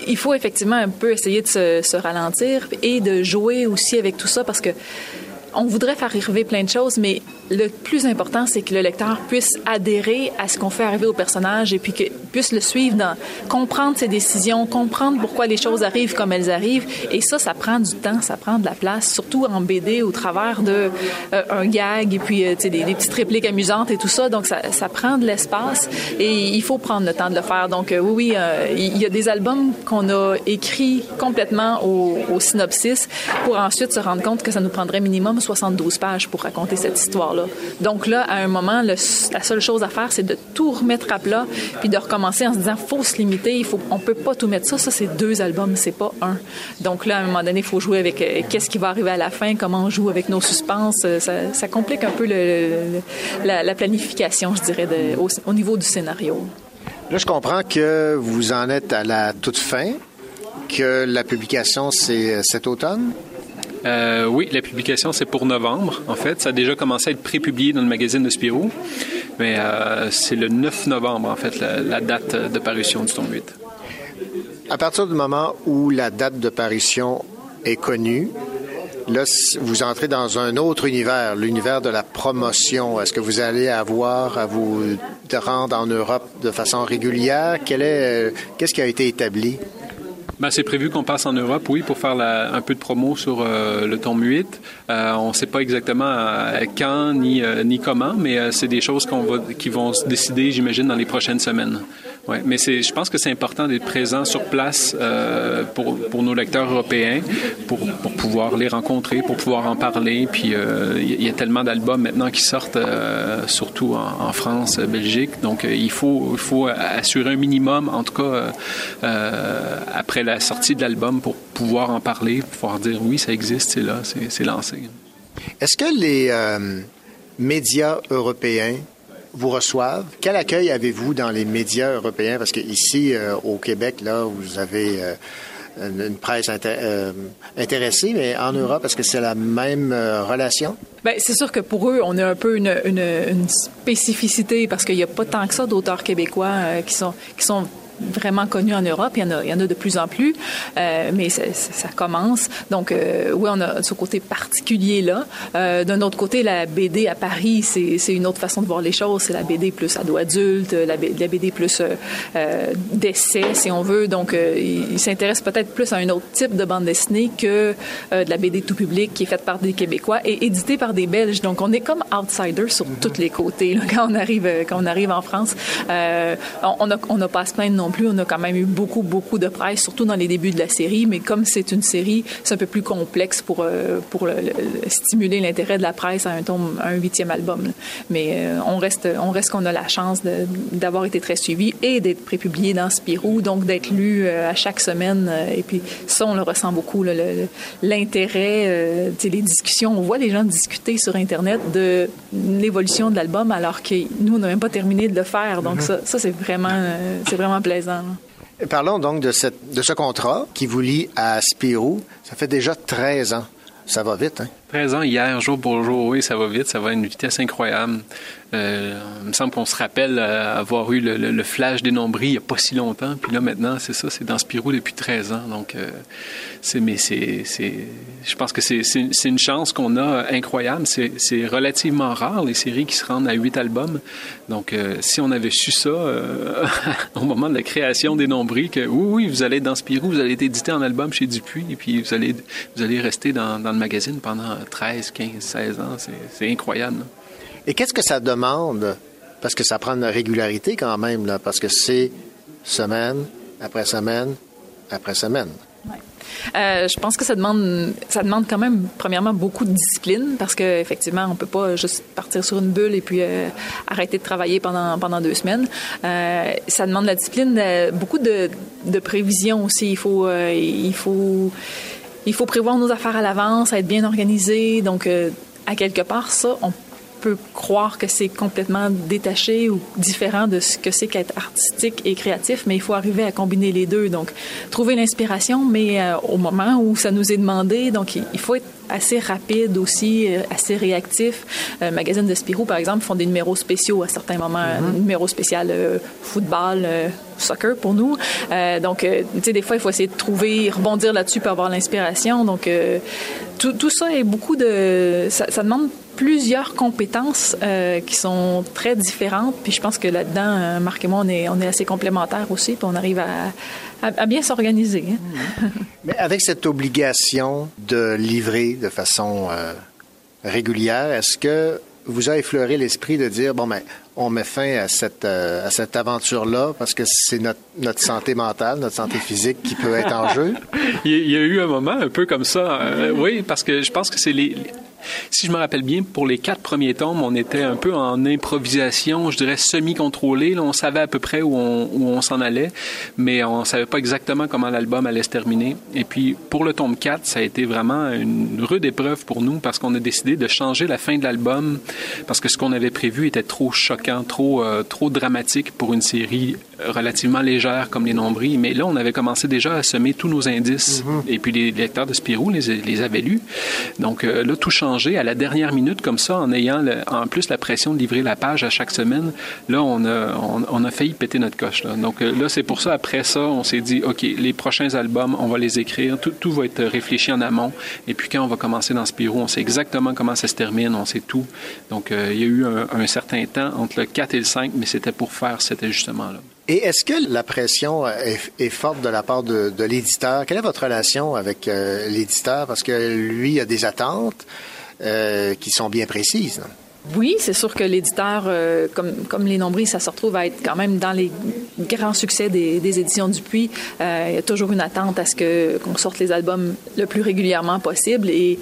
il faut effectivement un peu essayer de se, se, ralentir et de jouer aussi avec tout ça parce que on voudrait faire arriver plein de choses, mais le plus important, c'est que le lecteur puisse adhérer à ce qu'on fait arriver au personnage et puis qu'il puisse le suivre dans comprendre ses décisions, comprendre pourquoi les choses arrivent comme elles arrivent. Et ça, ça prend du temps, ça prend de la place, surtout en BD au travers de euh, un gag et puis euh, des, des petites répliques amusantes et tout ça. Donc ça, prend de l'espace et il faut prendre le temps de le faire. Donc euh, oui, oui, il y a des albums qu'on a écrits complètement au, au synopsis pour ensuite se rendre compte que ça nous prendrait minimum 72 pages pour raconter cette histoire-là. Donc là, à un moment, la seule chose à faire, c'est de tout remettre à plat, puis de recommencer en se disant, faut se limiter, il faut, on peut pas tout mettre ça. Ça, c'est deux albums, c'est pas un. Donc là, à un moment donné, il faut jouer avec euh, qu'est-ce qui va arriver à la fin, comment on joue avec nos suspens. Ça, ça complique un peu la, la, planification, je dirais, au, au niveau du scénario. Là, je comprends que vous en êtes à la toute fin, que la publication, c'est cet automne. Euh, oui, la publication, c'est pour novembre, en fait. Ça a déjà commencé à être prépublié dans le magazine de Spirou, mais euh, c'est le 9 novembre, en fait, la, date de parution du tome 8. À partir du moment où la date de parution est connue, là, vous entrez dans un autre univers, l'univers de la promotion. Est-ce que vous allez avoir à vous rendre en Europe de façon régulière? Est, qu'est-ce qui a été établi? Ben, c'est prévu qu'on passe en Europe, oui, pour faire la, un peu de promo sur euh, le tome 8. Euh, on ne sait pas exactement euh, quand ni, euh, ni comment, mais euh, c'est des choses qu'on va, qui vont se décider, j'imagine, dans les prochaines semaines. Ouais, mais je pense que c'est important d'être présent sur place euh, pour, pour nos lecteurs européens, pour, pour pouvoir les rencontrer, pour pouvoir en parler. Puis euh, il y a tellement d'albums maintenant qui sortent, euh, surtout en, en France, Belgique. Donc il faut, faut assurer un minimum, en tout cas après la sortie de l'album, pour pouvoir en parler, pour pouvoir dire oui, ça existe, c'est là, c'est, lancé. Est-ce que les médias européens vous reçoivent? Quel accueil avez-vous dans les médias européens? Parce qu'ici, euh, au Québec, là, vous avez euh, une, presse euh, intéressée, mais en Europe, est-ce que c'est la même euh, relation? Ben, c'est sûr que pour eux, on a un peu une, spécificité parce qu'il n'y a pas tant que ça d'auteurs québécois qui sont qui sont vraiment connus en Europe. Il y en a, il y en a de plus en plus, euh, mais ça, ça- commence. Donc, euh, oui, on a ce côté particulier-là. Euh, D'un autre côté, la BD à Paris, c'est une autre façon de voir les choses. C'est la BD plus ado-adulte, la, la BD plus euh, euh, d'essai, si on veut. Donc, euh, il, il s'intéresse peut-être plus à un autre type de bande dessinée que euh, de la BD tout public qui est faite par des Québécois et éditée par des Belges. Donc, on est comme outsider sur tous les côtés là, quand on arrive quand on arrive en France. Euh, on on a on n'a pas à se plaindre non plus. On a quand même eu beaucoup beaucoup de presse, surtout dans les débuts de la série. Mais comme c'est une série, c'est un peu plus complexe pour euh, pour le- le- stimuler l'intérêt de la presse à un tome, à un huitième album. là. Mais euh, on reste on reste qu'on a la chance d'avoir été très suivi et d'être prépublié dans Spirou, donc d'être lu euh, à chaque semaine. et puis ça, on le ressent beaucoup, l'intérêt, les discussions. On voit les gens discuter sur Internet de l'évolution de l'album alors que nous, on n'a même pas terminé de le faire. Donc Mhm. ça, ça c'est vraiment, c'est vraiment plaisant. Parlons donc de, cette, de ce contrat qui vous lie à Spirou. Ça fait déjà 13 ans. Ça va vite, hein? 13 ans hier, jour pour jour, oui, ça va vite, ça va à une vitesse incroyable. Euh, il me semble qu'on se rappelle euh, avoir eu le, le- le flash des nombris il n'y a pas si longtemps, puis là maintenant, c'est ça, c'est dans Spirou depuis 13 ans, donc euh, c'est, mais c'est, je pense que c'est, une chance qu'on a incroyable. C'est, relativement rare les séries qui se rendent à 8 albums, donc si on avait su ça au moment de la création des nombris, que oui, oui, vous allez être dans Spirou, vous allez être édité en album chez Dupuis, et puis vous allez, vous allez rester dans, le magazine pendant 13, 15, 16 ans, c'est, incroyable. Et qu'est-ce que ça demande? Parce que ça prend une régularité quand même, parce que c'est semaine après semaine après semaine. Euh, je pense que ça demande, ça demande quand même, premièrement, beaucoup de discipline parce qu'effectivement, on peut pas juste partir sur une bulle et puis euh, arrêter de travailler pendant, pendant deux semaines. Euh, ça demande de la discipline, beaucoup de, de prévision aussi. Il faut, il faut, il faut prévoir nos affaires à l'avance, être bien organisé. Donc, à quelque part, ça, on peut croire que c'est complètement détaché ou différent de ce que c'est qu'être artistique et créatif, mais il faut arriver à combiner les deux. Donc, trouver l'inspiration, mais euh, au moment où ça nous est demandé, donc il, il faut être assez rapide aussi, euh, assez réactif. Euh, magazine de Spirou, par exemple, font des numéros spéciaux à certains moments, un numéro spécial football, soccer pour nous. Donc, tu sais, des fois, il faut essayer de trouver, rebondir là-dessus pour avoir l'inspiration. Donc, tout, tout ça est beaucoup de... Ça, ça demande plusieurs compétences euh, qui sont très différentes. Puis je pense que là-dedans, euh, Marc et moi, on est, on est assez complémentaires aussi, puis on arrive à, à, à bien s'organiser. hein. Mais avec cette obligation de livrer de façon euh, régulière, est-ce que vous a effleuré l'esprit de dire, bon, ben, on met fin à cette, euh, à cette aventure-là parce que c'est notre, notre santé mentale, notre santé physique qui peut être en jeu? Il y a- eu un moment un peu comme ça. euh, oui, parce que je pense que c'est les- Si je me rappelle bien, pour les quatre premiers tomes, on était un peu en improvisation, je dirais semi-contrôlé. Là, on savait à peu près où on, où on s'en allait, mais on savait pas exactement comment l'album allait se terminer. Et puis, pour le tome 4, ça a été vraiment une rude épreuve pour nous parce qu'on a décidé de changer la fin de l'album parce que ce qu'on avait prévu était trop choquant, trop, euh, trop dramatique pour une série relativement légère comme les nombris. Mais là, on avait commencé déjà à semer tous nos indices. Et puis les lecteurs de Spirou les, les avaient lus. Donc euh, là, tout à la dernière minute comme ça, en ayant en plus la pression de livrer la page à chaque semaine. Là, on a, on, a failli péter notre coche. Là. Donc euh, là, c'est pour ça, après ça, on s'est dit, OK, les prochains albums, on va les écrire. Tout, tout va être réfléchi en amont. Et puis quand on va commencer dans Spirou, on sait exactement comment ça se termine, on sait tout. Donc euh, il y a eu un, certain temps entre le 4 et le 5, mais c'était pour faire cet ajustement-là. Et est-ce que la pression est, forte de la part de, de l'éditeur? Quelle est votre relation avec euh, l'éditeur? Parce que lui a des attentes euh, qui sont bien précises. Oui, c'est sûr que l'éditeur, euh, comme, Les Nombris, ça se retrouve à être quand même dans les grands succès des, éditions Dupuis. Euh, il y a toujours une attente à ce que qu'on sorte les albums le plus régulièrement possible et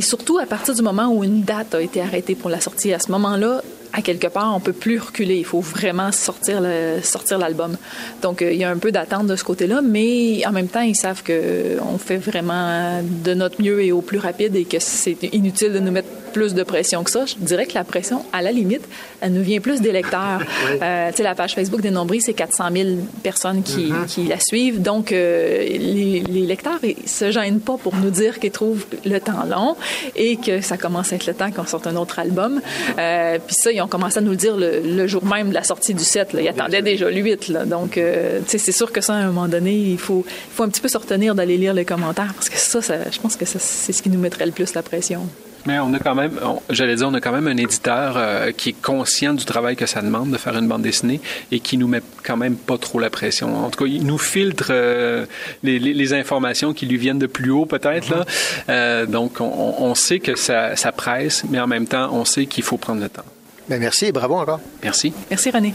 surtout à partir du moment où une date a été arrêtée pour la sortie, à ce moment-là, à quelque part, on peut plus reculer. Il faut vraiment sortir l'album. Donc, euh, il y a un peu d'attente de ce côté-là, mais en même temps, ils savent que on fait vraiment de notre mieux et au plus rapide et que c'est inutile de nous mettre plus de pression que ça. Je dirais que la pression, à la limite, elle nous vient plus des lecteurs. Euh, tu sais, la page Facebook des Nombris, c'est 400 000 personnes qui, qui la suivent. Donc, euh, les, les lecteurs, ils se gênent pas pour nous dire qu'ils trouvent le temps long et que ça commence à être le temps qu'on sorte un autre album. Euh, Puis ça, ils ont commencé à nous le dire le, le jour même de la sortie du 7. Là. Ils attendaient déjà le 8. Là. Donc, tu sais, c'est sûr que ça, à un moment donné, il faut, il faut un petit peu se retenir d'aller lire les commentaires parce que ça, ça je pense que c'est ce qui nous mettrait le plus la pression. Mais on a quand même, j'allais dire, on a quand même un éditeur euh, qui est conscient du travail que ça demande de faire une bande dessinée et qui nous met quand même pas trop la pression. En tout cas, il nous filtre euh, les, les- les informations qui lui viennent de plus haut, peut-être. là. Euh, donc, on, on sait que ça, ça presse, mais en même temps, on sait qu'il faut prendre le temps. Ben, merci et bravo encore. Merci. Merci, René.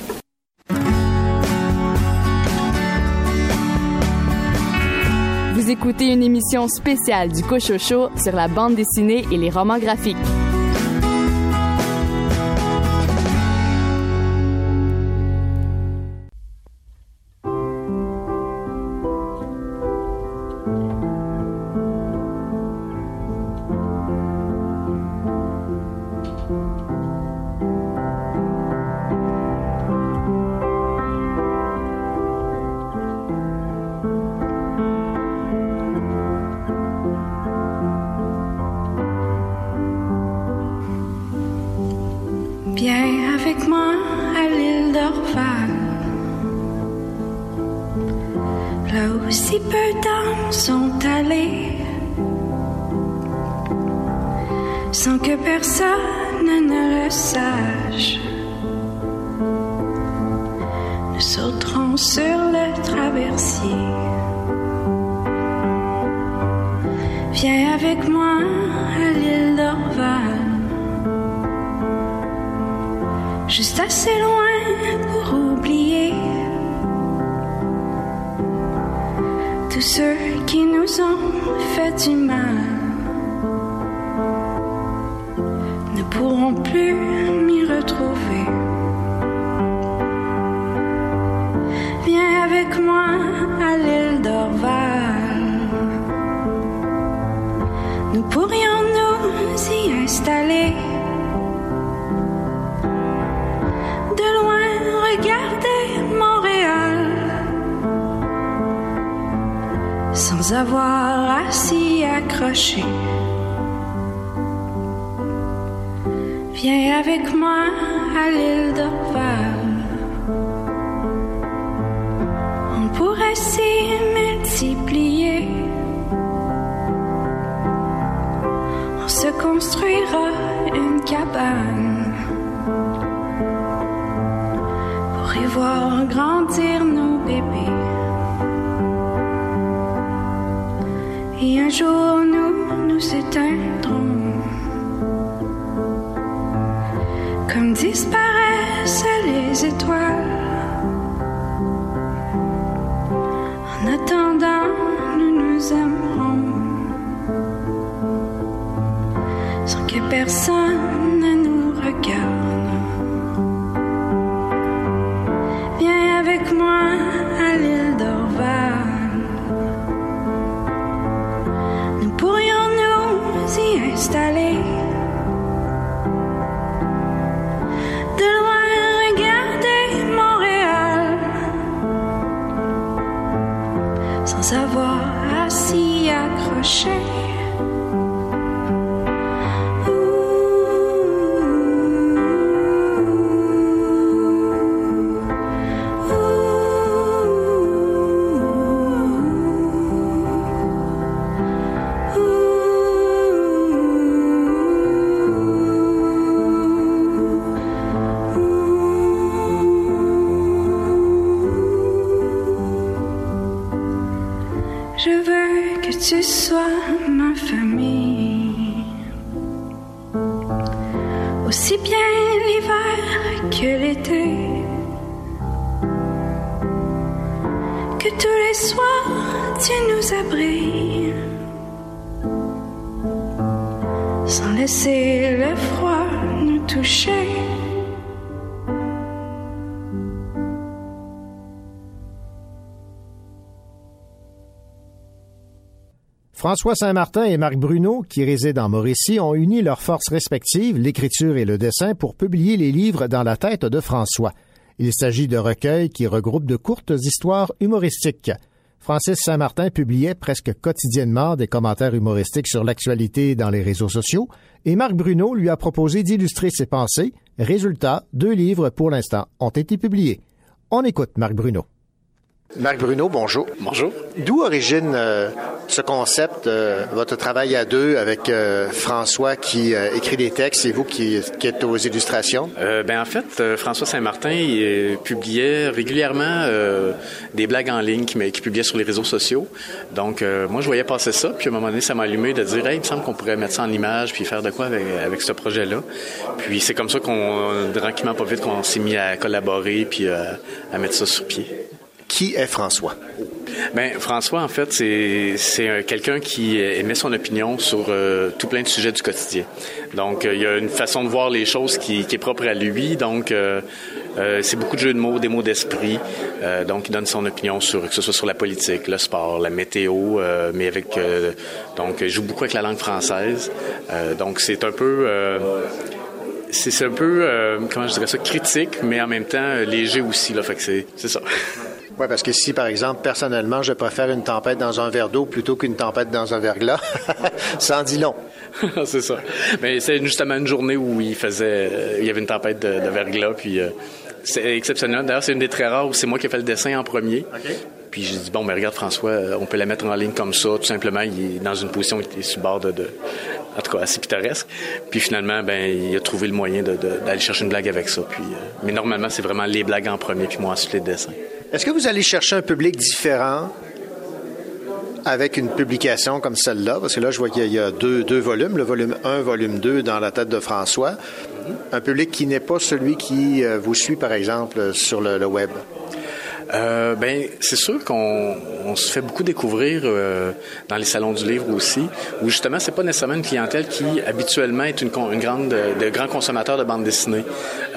Écoutez une émission spéciale du Cochocho sur la bande dessinée et les romans graphiques. Pourront plus m'y retrouver. Viens avec moi à l'île d'Orval. Nous pourrions nous y installer. de loin regarder Montréal sans avoir à s'y accrocher. Viens avec moi à l'île d'Orval. On pourrait s'y multiplier. On se construira une cabane pour y voir grandir nos bébés. Et un jour nous nous éteindrons, comme François Saint-Martin et Marc Bruno, qui résident en Mauricie, ont uni leurs forces respectives, l'écriture et le dessin, pour publier les livres dans la tête de François. Il s'agit de recueils qui regroupent de courtes histoires humoristiques. Francis Saint-Martin publiait presque quotidiennement des commentaires humoristiques sur l'actualité dans les réseaux sociaux, et Marc Bruno lui a proposé d'illustrer ses pensées. Résultat, deux livres pour l'instant ont été publiés. On écoute Marc Bruno. Marc Bruno, bonjour. Bonjour. D'où origine euh, ce concept, euh, votre travail à deux avec euh, François qui euh, écrit des textes et vous qui, qui êtes aux illustrations? Euh, ben en fait, euh, François Saint-Martin il, publiait régulièrement euh, des blagues en ligne qu'il qu'il publiait sur les réseaux sociaux. Donc euh, moi je voyais passer ça, puis à un moment donné ça m'a allumé de dire, hey, il me semble qu'on pourrait mettre ça en image puis faire de quoi avec, avec ce projet-là. Puis c'est comme ça qu'on tranquillement pas vite qu'on s'est mis à collaborer puis euh, à mettre ça sur pied. Qui est François? Ben François, en fait, c'est c'est un- quelqu'un qui émet son opinion sur euh, tout plein de sujets du quotidien. Donc, euh, il y a une façon de voir les choses qui, est propre à lui. Donc, euh, euh, c'est beaucoup de jeux de mots, des mots d'esprit. Euh, donc, il donne son opinion sur que ce soit sur la politique, le sport, la météo, euh, mais avec euh, donc il joue beaucoup avec la langue française. Euh, donc, c'est un peu euh, c'est un peu euh, comment je dirais ça critique, mais en même temps euh, léger aussi. Là, fait que c'est ça. Oui, parce que si, par exemple, personnellement, je préfère une tempête dans un verre d'eau plutôt qu'une tempête dans un verglas, ça en dit long. c'est ça. Mais c'est justement une journée où il faisait, euh, il y avait une tempête de, de verglas, puis euh, c'est exceptionnel. D'ailleurs, c'est une des très rares où c'est moi qui ai fait le dessin en premier. Puis j'ai dit bon, mais regarde François, euh, on peut la mettre en ligne comme ça, tout simplement. Il est dans une position qui est sur le bord de, de en tout cas assez pittoresque. Puis finalement, ben il a trouvé le moyen de- d'aller chercher une blague avec ça. Puis, euh, mais normalement, c'est vraiment les blagues en premier, puis moi ensuite les dessins. Est-ce que vous allez chercher un public différent avec une publication comme celle-là? Parce que là, je vois qu'il y a- deux, volumes, le volume 1, volume 2 dans la tête de François. Un public qui n'est pas celui qui euh, vous suit, par exemple, sur le web. Euh, ben, c'est sûr qu'on on se fait beaucoup découvrir euh, dans les salons du livre aussi, où justement, c'est pas nécessairement une clientèle qui habituellement est une, grande, de grands consommateurs de bande dessinée.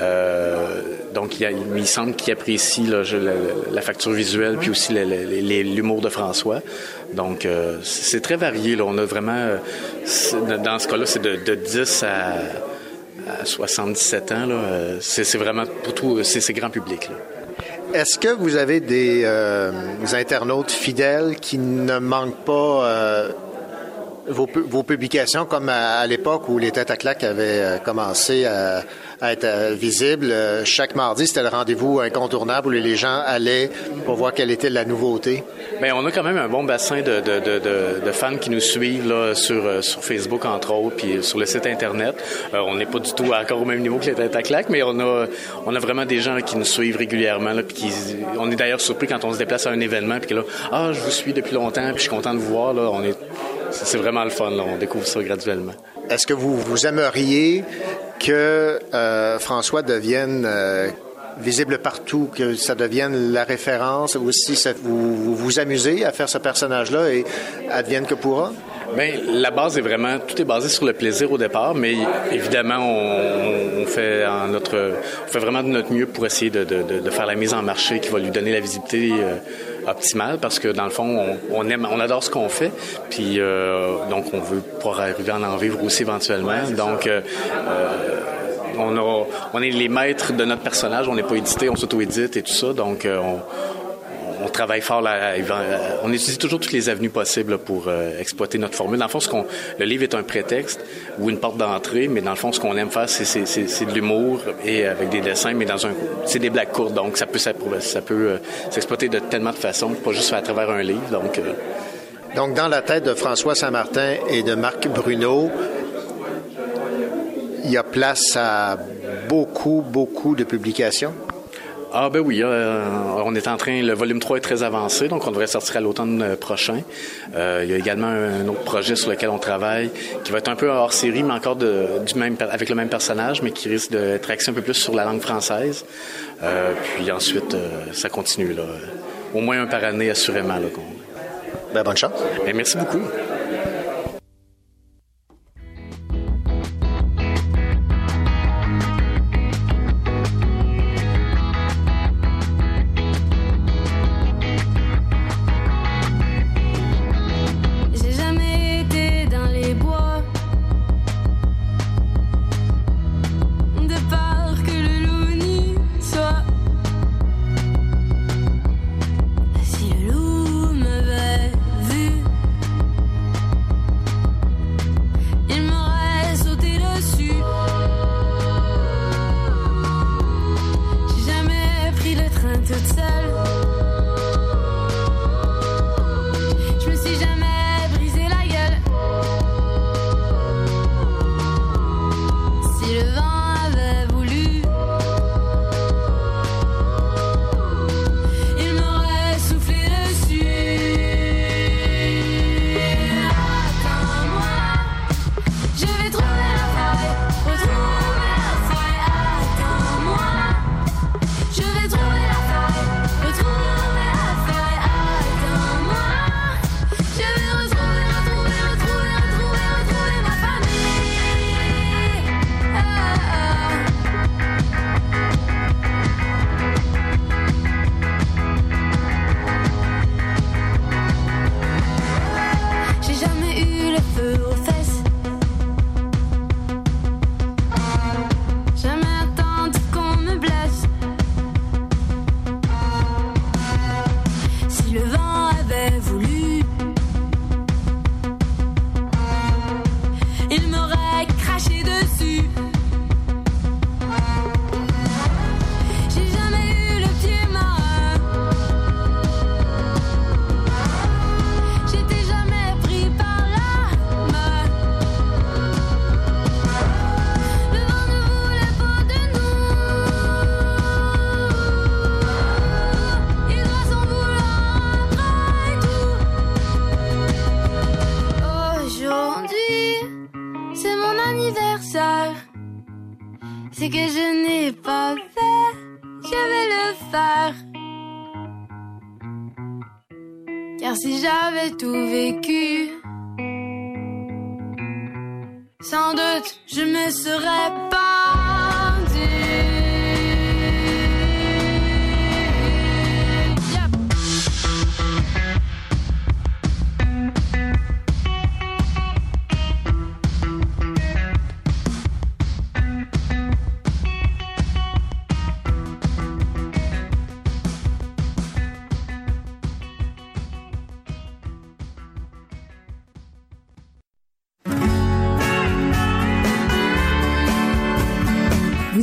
Euh, donc, il, a- il semble qu'il apprécie là, je- la, la facture visuelle, puis aussi l'humour de François. Donc, euh, c'est très varié. Là. On a vraiment, dans ce cas-là, c'est de, de 10 à, à 77 ans. Euh, C'est vraiment pour tout, c'est grand public. Là. Est-ce que vous avez des, euh, des internautes fidèles qui ne manquent pas euh, vos, vos publications comme à, à l'époque où les têtes à claques avaient euh, commencé à être euh, visibles? Euh, chaque mardi, c'était le rendez-vous incontournable où les gens allaient pour voir quelle était la nouveauté. Bien, on a quand même un bon bassin de, de, de, fans qui nous suivent là, sur, euh, sur Facebook, entre autres, puis sur le site Internet. On n'est pas du tout encore au même niveau que les têtes à claques, mais on a, on a vraiment des gens qui nous suivent régulièrement. Là, puis qui, on est d'ailleurs surpris quand on se déplace à un événement, puis que là, ah, je vous suis depuis longtemps, puis je suis content de vous voir. Là, on est, c'est vraiment le fun. Là, on découvre ça graduellement. Est-ce que vous, vous aimeriez que euh, François devienne euh, visible partout, que ça devienne la référence, ou si ça- vous, vous amusez à faire ce personnage-là et advienne que pourra? Bien, la base est vraiment, tout est basé sur le plaisir au départ, mais évidemment, on, fait en notre, on fait vraiment de notre mieux pour essayer de faire la mise en marché qui va lui donner la visibilité euh, optimale, parce que dans le fond, on, on aime, on adore ce qu'on fait, puis euh, donc on veut pouvoir arriver à en vivre aussi éventuellement. donc euh, euh, on, a, on est les maîtres de notre personnage, on n'est pas édité, on s'auto-édite et tout ça, donc euh, on, on travaille fort là, euh, on étudie toujours toutes les avenues possibles pour euh, exploiter notre formule. Dans le fond, ce qu'on, le livre est un prétexte ou une porte d'entrée, mais dans le fond, ce qu'on aime faire, c'est, de l'humour et avec des dessins, mais dans un, c'est des blagues courtes, donc ça peut, ça, euh, s'exploiter de tellement de façons, pas juste à travers un livre. Donc, euh, Donc, dans la tête de François Saint-Martin et de Marc Bruno, il y a place à beaucoup, beaucoup de publications? Ah ben oui, euh, on est en train, le volume 3 est très avancé, donc on devrait sortir à l'automne euh, prochain. Euh, il y a également un autre projet sur lequel on travaille, qui va être un peu hors série, mais encore de, du même, avec le même personnage, mais qui risque d'être axé un peu plus sur la langue française. Euh, puis ensuite, ça continue là, au moins un par année assurément. Là, Ben, bonne chance. Ben, merci beaucoup.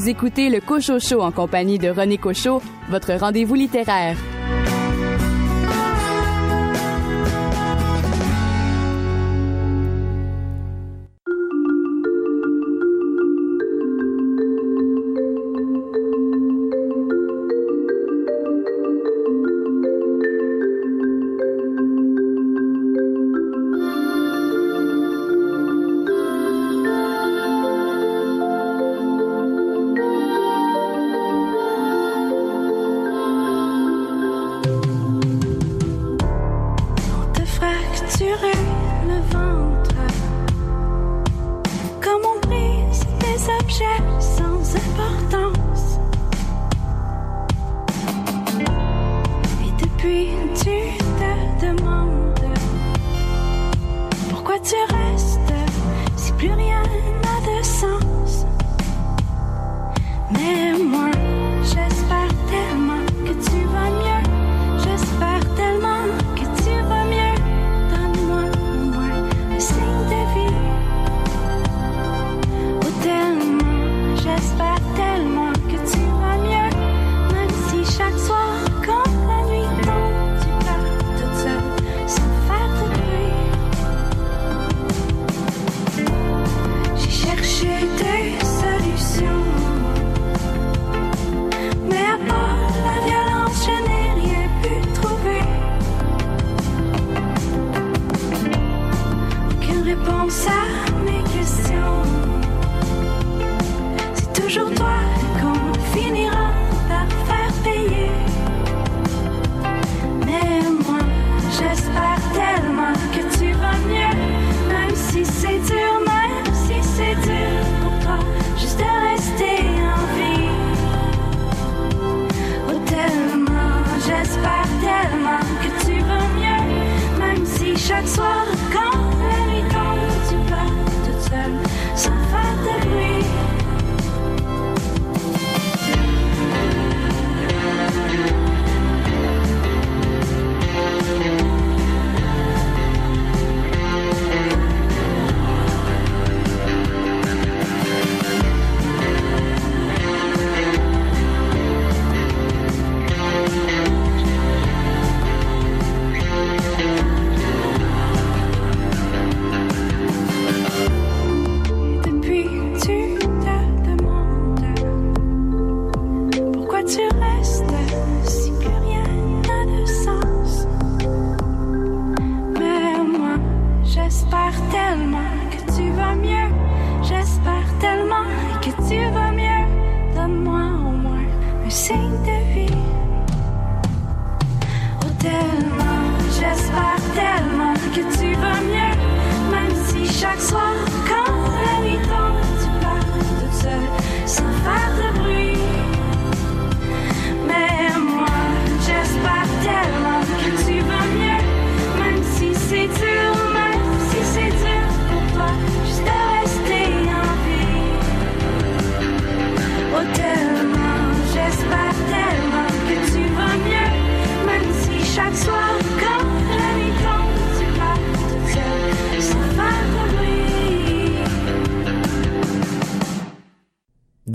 Écoutez le Cocho Show en compagnie de René Cocho, votre rendez-vous littéraire.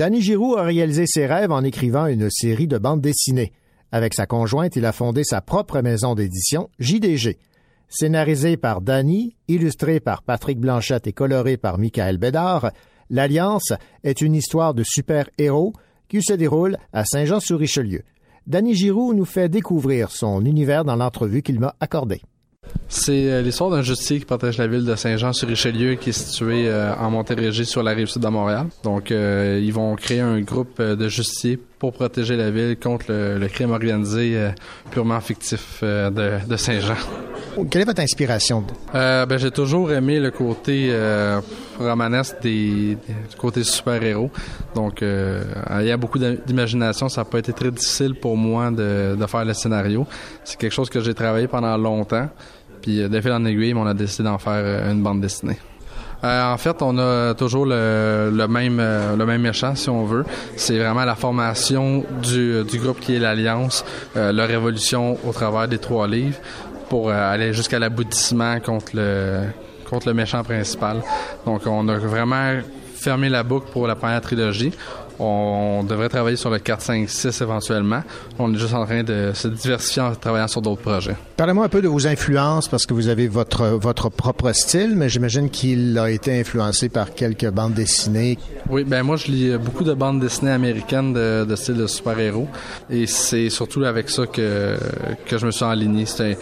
Danny Giroux a réalisé ses rêves en écrivant une série de bandes dessinées. Avec sa conjointe, il a fondé sa propre maison d'édition, JDG. Scénarisé par Danny, illustré par Patrick Blanchette et coloré par Michael Bédard, L'Alliance est une histoire de super-héros qui se déroule à Saint-Jean-sur-Richelieu. Danny Giroux nous fait découvrir son univers dans l'entrevue qu'il m'a accordée. C'est euh, l'histoire d'un justicier qui protège la ville de Saint-Jean-sur-Richelieu qui est située euh, en Montérégie sur la rive sud de Montréal. Donc, euh, ils vont créer un groupe de justiciers pour protéger la ville contre le, le crime organisé euh, purement fictif euh, de, de Saint-Jean. Quelle est votre inspiration? Euh, ben, j'ai toujours aimé le côté euh, romanesque des, du côté super-héros. Donc, euh, il y a beaucoup d'imagination. Ça n'a pas été très difficile pour moi de, de faire le scénario. C'est quelque chose que j'ai travaillé pendant longtemps. Puis, euh, de fil en aiguille, on a décidé d'en faire euh, une bande dessinée. Euh, en fait, on a toujours le, le même euh, le même méchant, si on veut. C'est vraiment la formation du, du groupe qui est l'Alliance, euh, leur évolution au travers des trois livres, pour euh, aller jusqu'à l'aboutissement contre le contre le méchant principal. Donc, on a vraiment fermé la boucle pour la première trilogie. On devrait travailler sur le 4, 5, 6 éventuellement. On est juste en train de se diversifier en travaillant sur d'autres projets. Parlez-moi un peu de vos influences parce que vous avez votre, votre propre style, mais j'imagine qu'il a été influencé par quelques bandes dessinées. Oui, ben moi je lis beaucoup de bandes dessinées américaines de, de style de super-héros et c'est surtout avec ça que, que je me suis enligné. C'est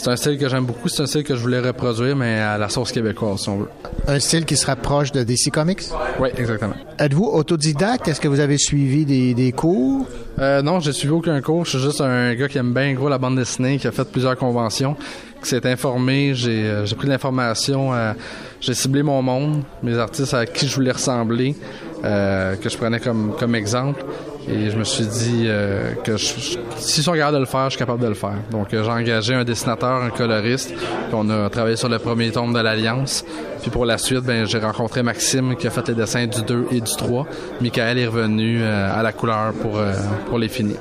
c'est un style que j'aime beaucoup, c'est un style que je voulais reproduire mais à la sauce québécoise si on veut. Un style qui se rapproche de DC Comics? Oui, exactement. Êtes-vous autodidacte? Est-ce que vous avez suivi des, des cours? Euh, non, j'ai suivi aucun cours. Je suis juste un gars qui aime bien gros la bande dessinée, qui a fait plusieurs conventions, qui s'est informé. J'ai euh, pris de l'information. euh, j'ai ciblé mon monde, mes artistes à qui je voulais ressembler, euh, que je prenais comme, comme exemple. Et je me suis dit euh, que je, je- si ils sont capables de le faire, je suis capable de le faire. Donc euh, j'ai engagé un dessinateur, un coloriste. Puis on a travaillé sur le premier tome de l'Alliance. Puis pour la suite, ben, j'ai rencontré Maxime qui a fait les dessins du 2 et du 3. Michael est revenu euh, à la couleur pour, euh, pour les finir.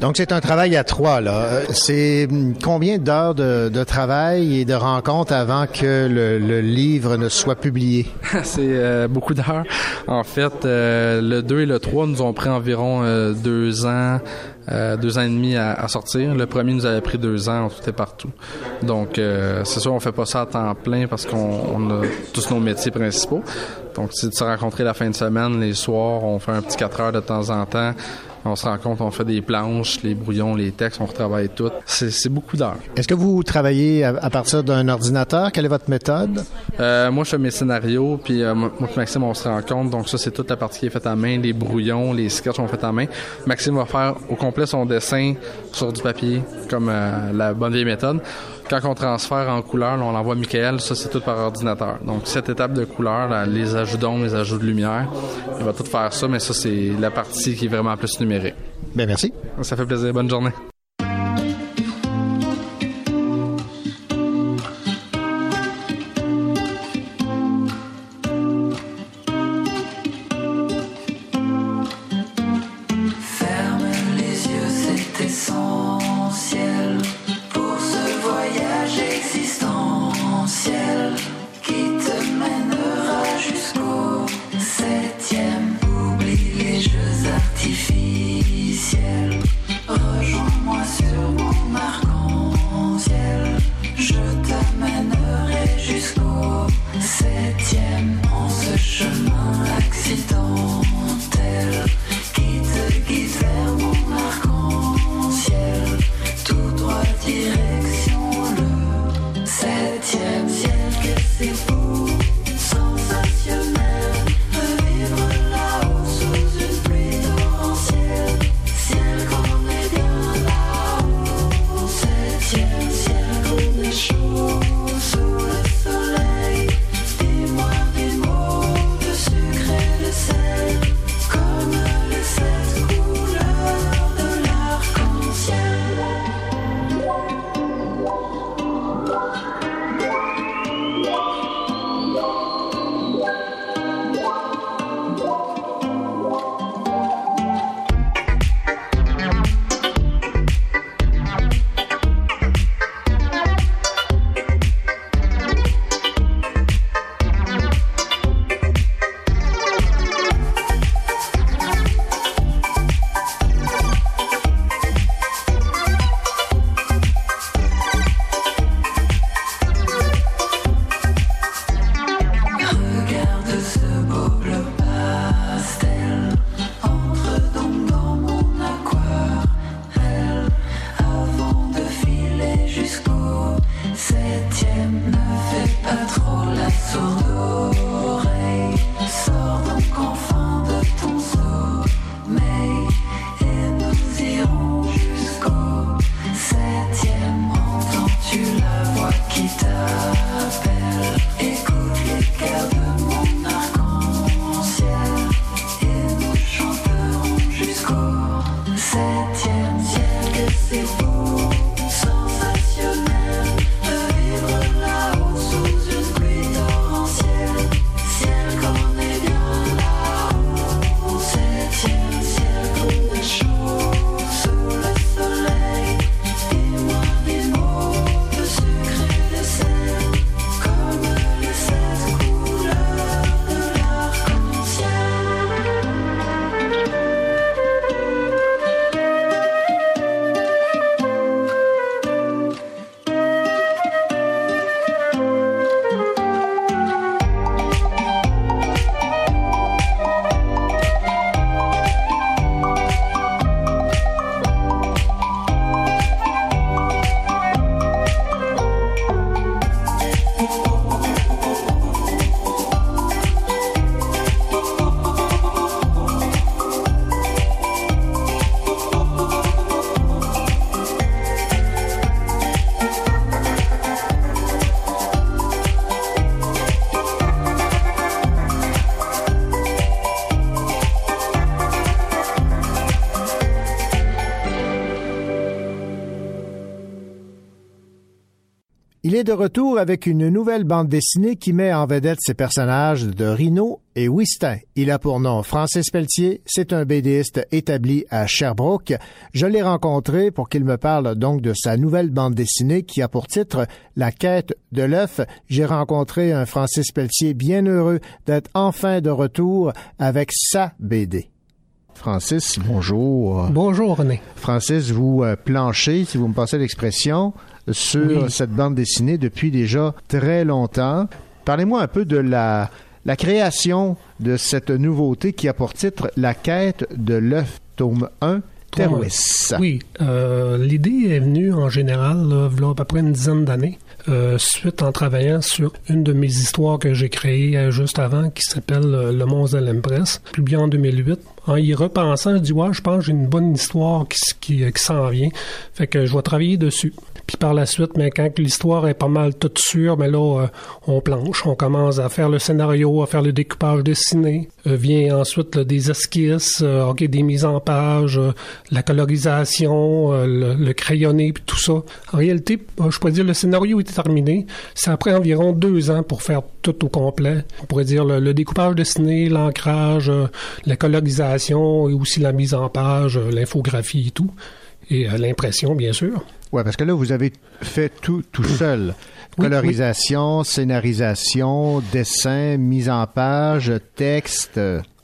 Donc, c'est un travail à trois, là. Euh, C'est hum, combien d'heures de, de travail et de rencontres avant que le, le livre ne soit publié? C'est euh, beaucoup d'heures. En fait, euh, le 2 et le 3 nous ont pris environ euh, deux ans, euh, deux ans et demi à, à sortir. Le premier nous avait pris deux ans, tout et partout. Donc, euh, c'est sûr, on fait pas ça à temps plein parce qu'on on a tous nos métiers principaux. Donc, c'est de se rencontrer la fin de semaine, les soirs, on fait un petit 4 heures de temps en temps. On se rencontre, on fait des planches, les brouillons, les textes, on retravaille tout. C'est beaucoup d'heures. Est-ce que vous travaillez à, à partir d'un ordinateur? Quelle est votre méthode? Euh, moi, je fais mes scénarios, puis euh, moi et Maxime, on se rencontre. Donc ça, c'est toute la partie qui est faite à main, les brouillons, les sketchs sont faits à main. Maxime va faire au complet son dessin sur du papier, comme euh, la bonne vieille méthode. Quand on transfère en couleur, là, on l'envoie à Michael, ça c'est tout par ordinateur. Donc cette étape de couleur, là, les ajouts d'ombre, les ajouts de lumière, il va tout faire ça, mais ça c'est la partie qui est vraiment plus numérique. Ben merci. Ça fait plaisir, bonne journée. Est de retour avec une nouvelle bande dessinée qui met en vedette ses personnages de Rhino et Whistin. Il a pour nom Francis Pelletier, c'est un BDiste établi à Sherbrooke. Je l'ai rencontré pour qu'il me parle donc de sa nouvelle bande dessinée qui a pour titre La quête de l'œuf. J'ai rencontré un Francis Pelletier bien heureux d'être enfin de retour avec sa BD. Francis, bonjour. Bonjour René. Francis, vous euh, planchez, si vous me passez l'expression, sur Oui. cette bande dessinée depuis déjà très longtemps. Parlez-moi un peu de la, la création de cette nouveauté qui a pour titre La quête de l'œuf, tome 1, Terwis. Oui, euh, l'idée est venue en général, là, à peu près une dizaine d'années, euh, suite en travaillant sur une de mes histoires que j'ai créées euh, juste avant, qui s'appelle euh, Le Monstre de l'Empress, publiée en 2008. En y repensant, je dis, ouais, je pense que j'ai une bonne histoire qui, qui, qui s'en vient. Fait que je vais travailler dessus. Puis par la suite, mais quand l'histoire est pas mal toute sûre, mais là, euh, on planche, on commence à faire le scénario, à faire le découpage dessiné. Euh, vient ensuite des esquisses, euh, ok, des mises en page, la colorisation, le, crayonné, puis tout ça. En réalité, je pourrais dire le scénario était terminé. Ça a pris environ deux ans pour faire tout au complet. On pourrait dire le, le découpage dessiné, l'ancrage, la colorisation et aussi la mise en page, l'infographie et tout. Et l'impression, bien sûr. Ouais, parce que là, vous avez fait tout tout seul. Oui, Colorisation, scénarisation, dessin, mise en page, texte.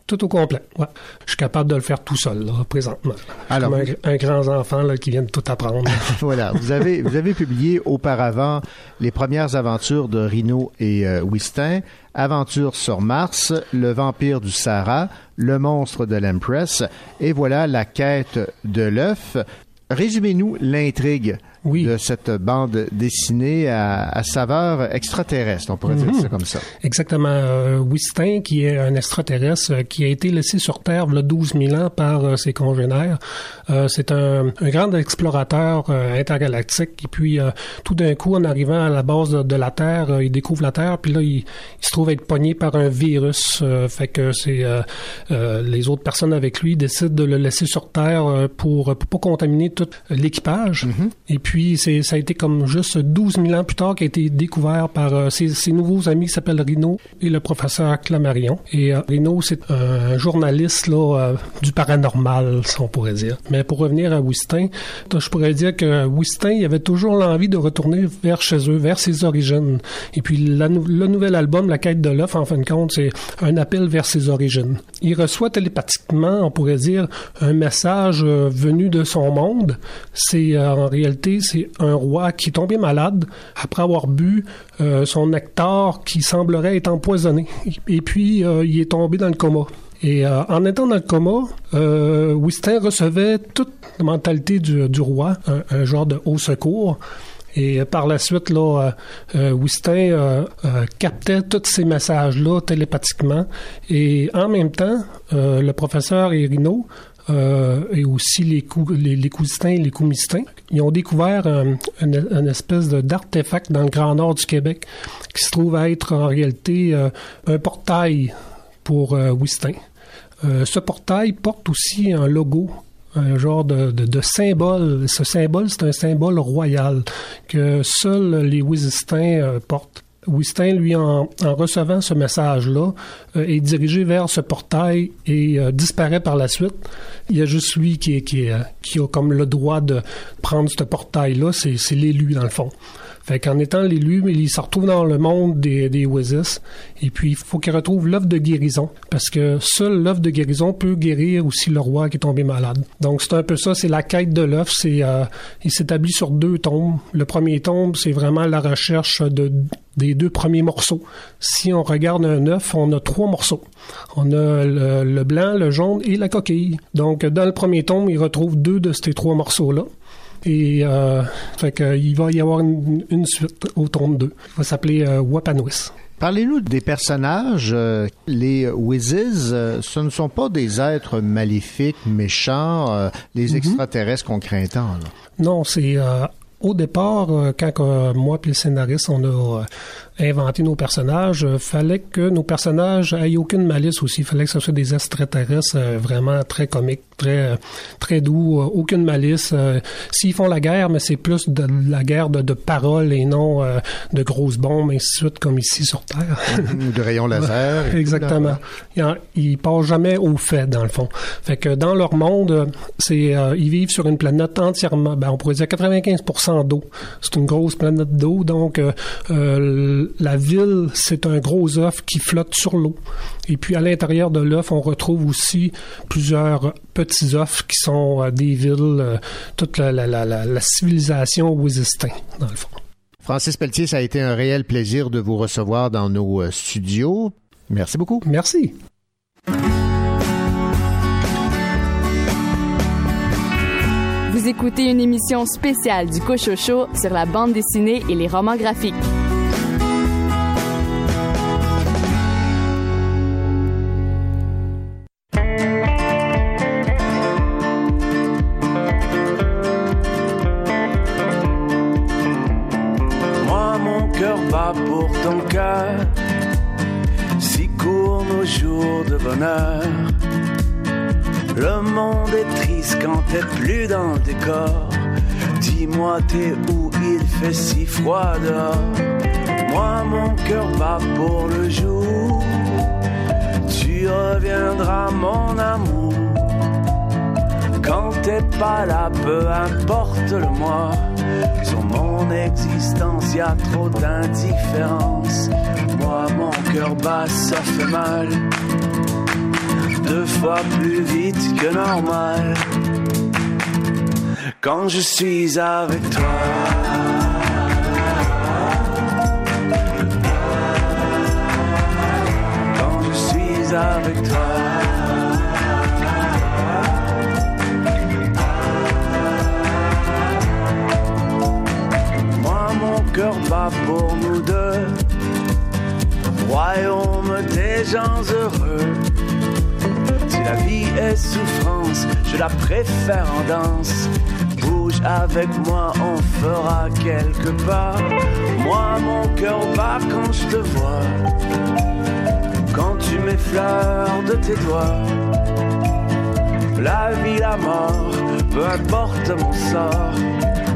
Tout au complet, ouais. Je suis capable de le faire tout seul, là, présentement. Alors- Comme un, un grand enfant là, qui vient de tout apprendre. voilà, vous avez vous avez publié auparavant les premières aventures de Rhino et euh, Whistin, Aventure sur Mars, Le vampire du Sahara, Le monstre de l'Empress, et voilà la quête de l'œuf. Résumez-nous l'intrigue de cette bande dessinée à, à saveur extraterrestre, on pourrait dire Mhm. ça comme ça. Exactement. Euh, Whistin, qui est un extraterrestre euh, qui a été laissé sur Terre a 12 000 ans par euh, ses congénères. Euh, c'est un, un grand explorateur intergalactique. Et puis, tout d'un coup, en arrivant à la base de, de la Terre, il découvre la Terre, puis là, il, il se trouve être pogné par un virus. fait que c'est les autres personnes avec lui décident de le laisser sur Terre pour, pour pas contaminer tout l'équipage. Et puis, c'est, ça a été comme juste 12 000 ans plus tard qu'a été découvert par euh, ses, ses nouveaux amis qui s'appellent Rino et le professeur Clamarion. Et euh, Rino, c'est un journaliste là, euh, du paranormal, si on pourrait dire. Mais pour revenir à Whistin, je pourrais dire que Whistin, il avait toujours l'envie de retourner vers chez eux, vers ses origines. Et puis, le nouvel album, La quête de l'œuf, en fin de compte, c'est un appel vers ses origines. Il reçoit télépathiquement, on pourrait dire, un message euh, venu de son monde. C'est euh, en réalité, c'est un roi qui est tombé malade après avoir bu euh, son nectar qui semblerait être empoisonné. Et puis, euh, il est tombé dans le coma. Et euh, en étant dans le coma, euh, Whistin recevait toute la mentalité du, roi, un, genre de haut secours. Et par la suite, là, euh, captait tous ces messages-là télépathiquement. Et en même temps, le professeur Erino euh, et aussi les, cou les, cousistins et les coumistins, ils ont découvert un, un, un espèce d'artefact dans le grand nord du Québec qui se trouve être en réalité euh, un portail pour euh, Whistin. Euh, ce portail porte aussi un logo un genre de symbole. Ce symbole, c'est un symbole royal que seuls les Wizistins euh, portent. Wistin, lui, en, recevant ce message-là, euh, est dirigé vers ce portail et euh, disparaît par la suite. Il y a juste lui qui, est, qui, euh, qui a comme le droit de prendre ce portail-là, c'est l'élu dans le fond. Fait qu'en étant l'élu, il se retrouve dans le monde des, des Wizis. Et puis, il faut qu'il retrouve l'œuvre de guérison. Parce que seule l'œuvre de guérison peut guérir aussi le roi qui est tombé malade. Donc, c'est un peu ça. C'est la quête de l'œuvre. C'est, euh, il s'établit sur deux tombes. Le premier tombe, c'est vraiment la recherche de, des deux premiers morceaux. Si on regarde un œuf, on a trois morceaux. On a le, blanc, le jaune et la coquille. Donc, dans le premier tome, il retrouve deux de ces trois morceaux-là. Et euh, fait que, il va y avoir une, une suite au tome 2. Il va s'appeler euh, Wapanwis. Parlez-nous des personnages. Euh, les Wizzies, euh, ce ne sont pas des êtres maléfiques, méchants, euh, les extraterrestres qu'on craint tant. là. Non, c'est au départ, quand moi et le scénariste, on a inventé nos personnages, euh, fallait que nos personnages aient aucune malice aussi. fallait que ce soit des extraterrestres euh, vraiment très comiques, très euh, très doux, aucune malice. S'ils font la guerre, mais c'est plus de la guerre de, de paroles et non de grosses bombes, ainsi de suite, comme ici sur Terre. Ou de rayons laser. et Exactement. Ils, en- ils passent jamais au fait, dans le fond. Fait que dans leur monde, c'est euh, ils vivent sur une planète entièrement, ben, on pourrait dire 95% d'eau. C'est une grosse planète d'eau, donc euh, la ville, c'est un gros œuf qui flotte sur l'eau. Et puis à l'intérieur de l'œuf, on retrouve aussi plusieurs petits œufs qui sont euh, des villes, euh, toute la, la, la, la, la civilisation dans le fond. Francis Pelletier, ça a été un réel plaisir de vous recevoir dans nos euh, studios. Merci beaucoup. Merci. Vous écoutez une émission spéciale du Cochocho sur la bande dessinée et les romans graphiques. Plus dans le décor. Dis-moi, t'es où? Il fait si froid dehors. Moi, mon cœur bat pour le jour. Tu reviendras, mon amour. Quand t'es pas là, peu importe le mois. Sur mon existence, y a trop d'indifférence. Moi, mon cœur bat, ça fait mal. Deux fois plus vite que normal. Quand je suis avec toi. Quand je suis avec toi. Moi, mon cœur bat pour nous deux. Royaume des gens heureux. Si la vie est souffrance, je la préfère en danse. Avec moi, on fera quelque part. Moi, mon cœur bat quand je te vois. Quand tu m'effleures de tes doigts. La vie, la mort, peu importe mon sort.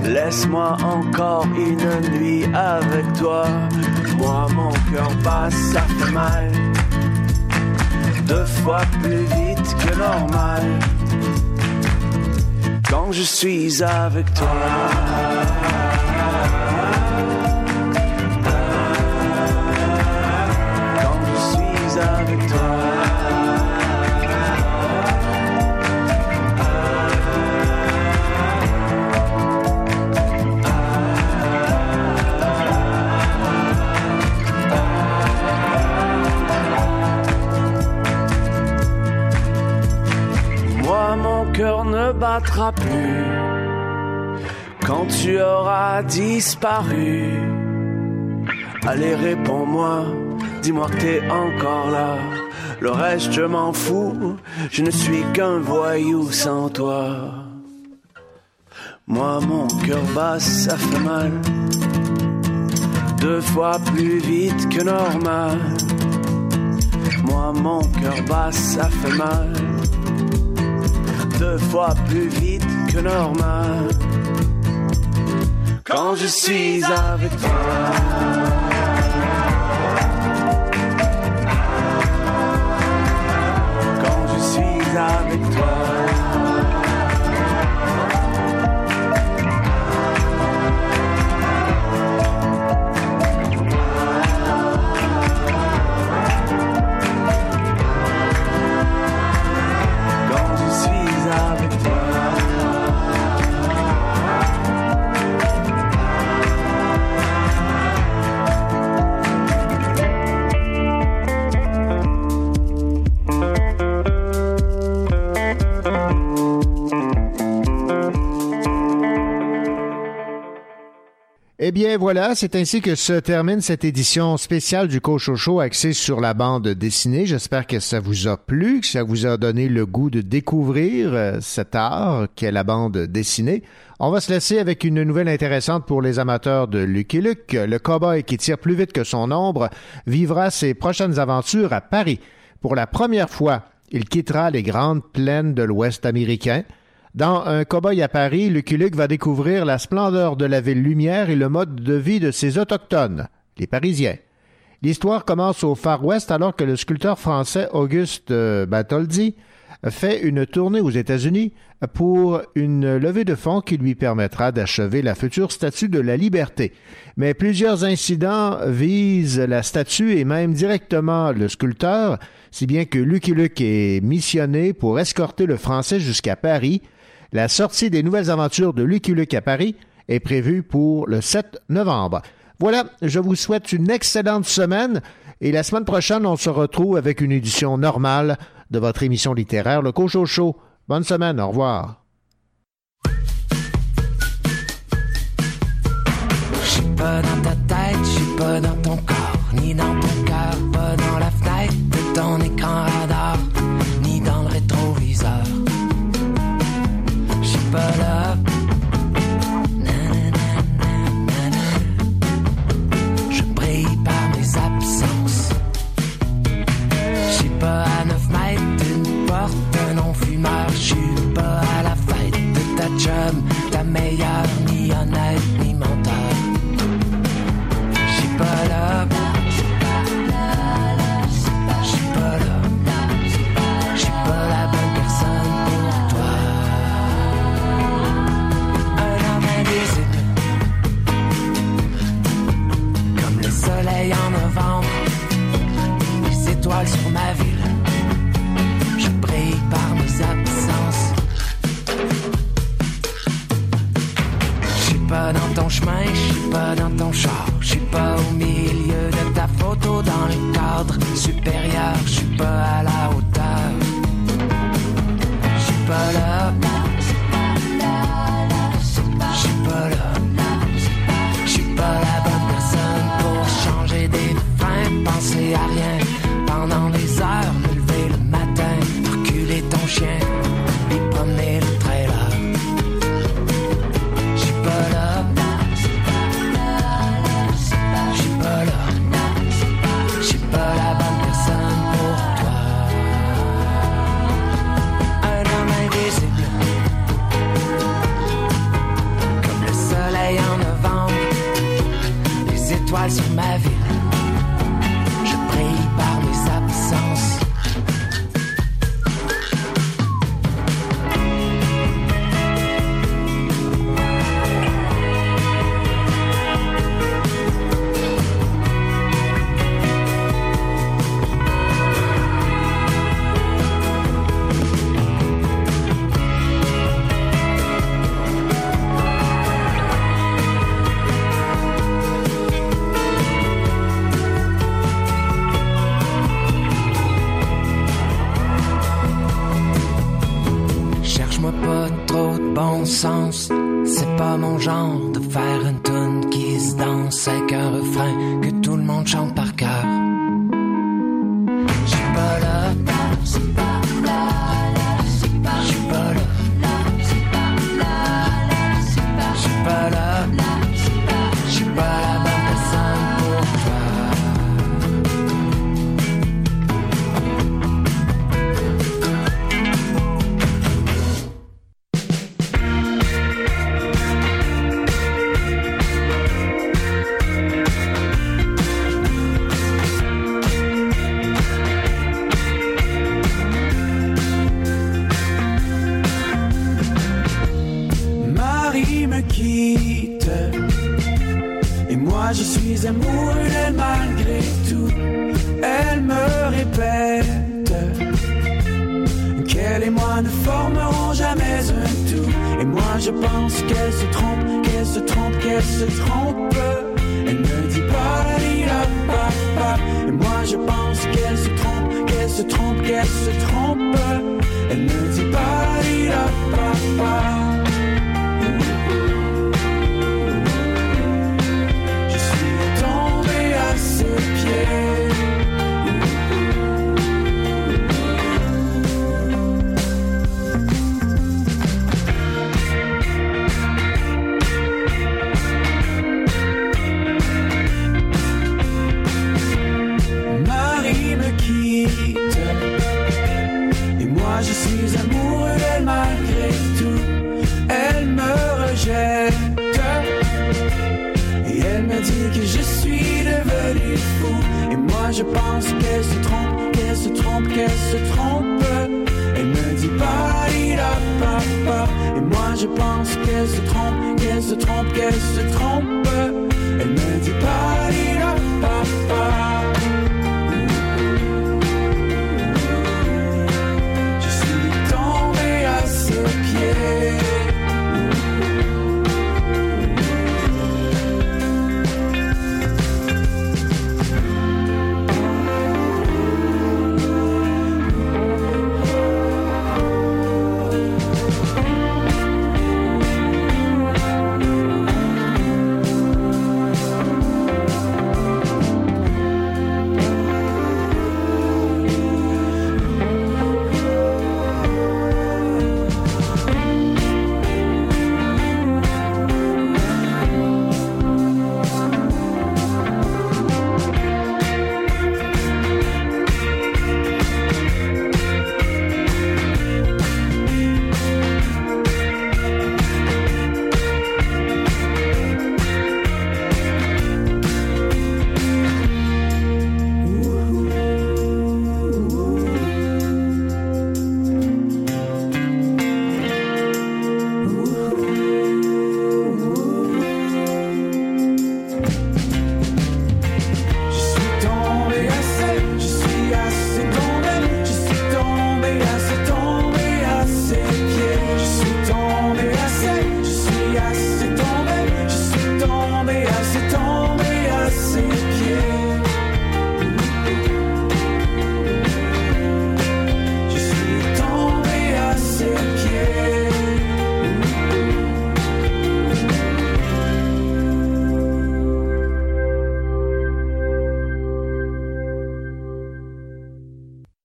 Laisse-moi encore une nuit avec toi. Moi, mon cœur bat, ça fait mal. Deux fois plus vite que normal. Quand je suis avec toi. Quand je suis avec toi. Moi, mon cœur ne battra quand tu auras disparu. Allez, réponds-moi, dis-moi que t'es encore là. Le reste, je m'en fous, je ne suis qu'un voyou sans toi. Moi, mon cœur bat, ça fait mal. Deux fois plus vite que normal. Moi, mon cœur bat, ça fait mal. deux fois plus vite que normal. Quand je suis avec toi. Quand je suis avec toi. Eh bien voilà, c'est ainsi que se termine cette édition spéciale du Cochocho axée sur la bande dessinée. J'espère que ça vous a plu, que ça vous a donné le goût de découvrir euh, cet art qu'est la bande dessinée. On va se laisser avec une nouvelle intéressante pour les amateurs de Lucky Luke. Le cowboy qui tire plus vite que son ombre vivra ses prochaines aventures à Paris. Pour la première fois, il quittera les grandes plaines de l'Ouest américain. Dans Un cow-boy à Paris, Lucky Luke va découvrir la splendeur de la ville lumière et le mode de vie de ses autochtones, les Parisiens. L'histoire commence au Far West alors que le sculpteur français Auguste euh, Batoldi fait une tournée aux États-Unis pour une levée de fonds qui lui permettra d'achever la future statue de la liberté. Mais plusieurs incidents visent la statue et même directement le sculpteur, si bien que Lucky Luke est missionné pour escorter le français jusqu'à Paris. La sortie des nouvelles aventures de Lucky Luke à Paris est prévue pour le 7 novembre. Voilà, je vous souhaite une excellente semaine et la semaine prochaine, on se retrouve avec une édition normale de votre émission littéraire, le Cocho Show. Bonne semaine, au revoir. Pas dans ta tête, je suis pas dans ton corps, ni dans ton cœur, pas dans la fenêtre de ton écran Je suis pas dans ton chemin, je suis pas dans ton char, je suis pas au milieu de ta photo dans le cadre supérieur, je suis pas à la hauteur. Je suis pas là. Pas mon genre de faire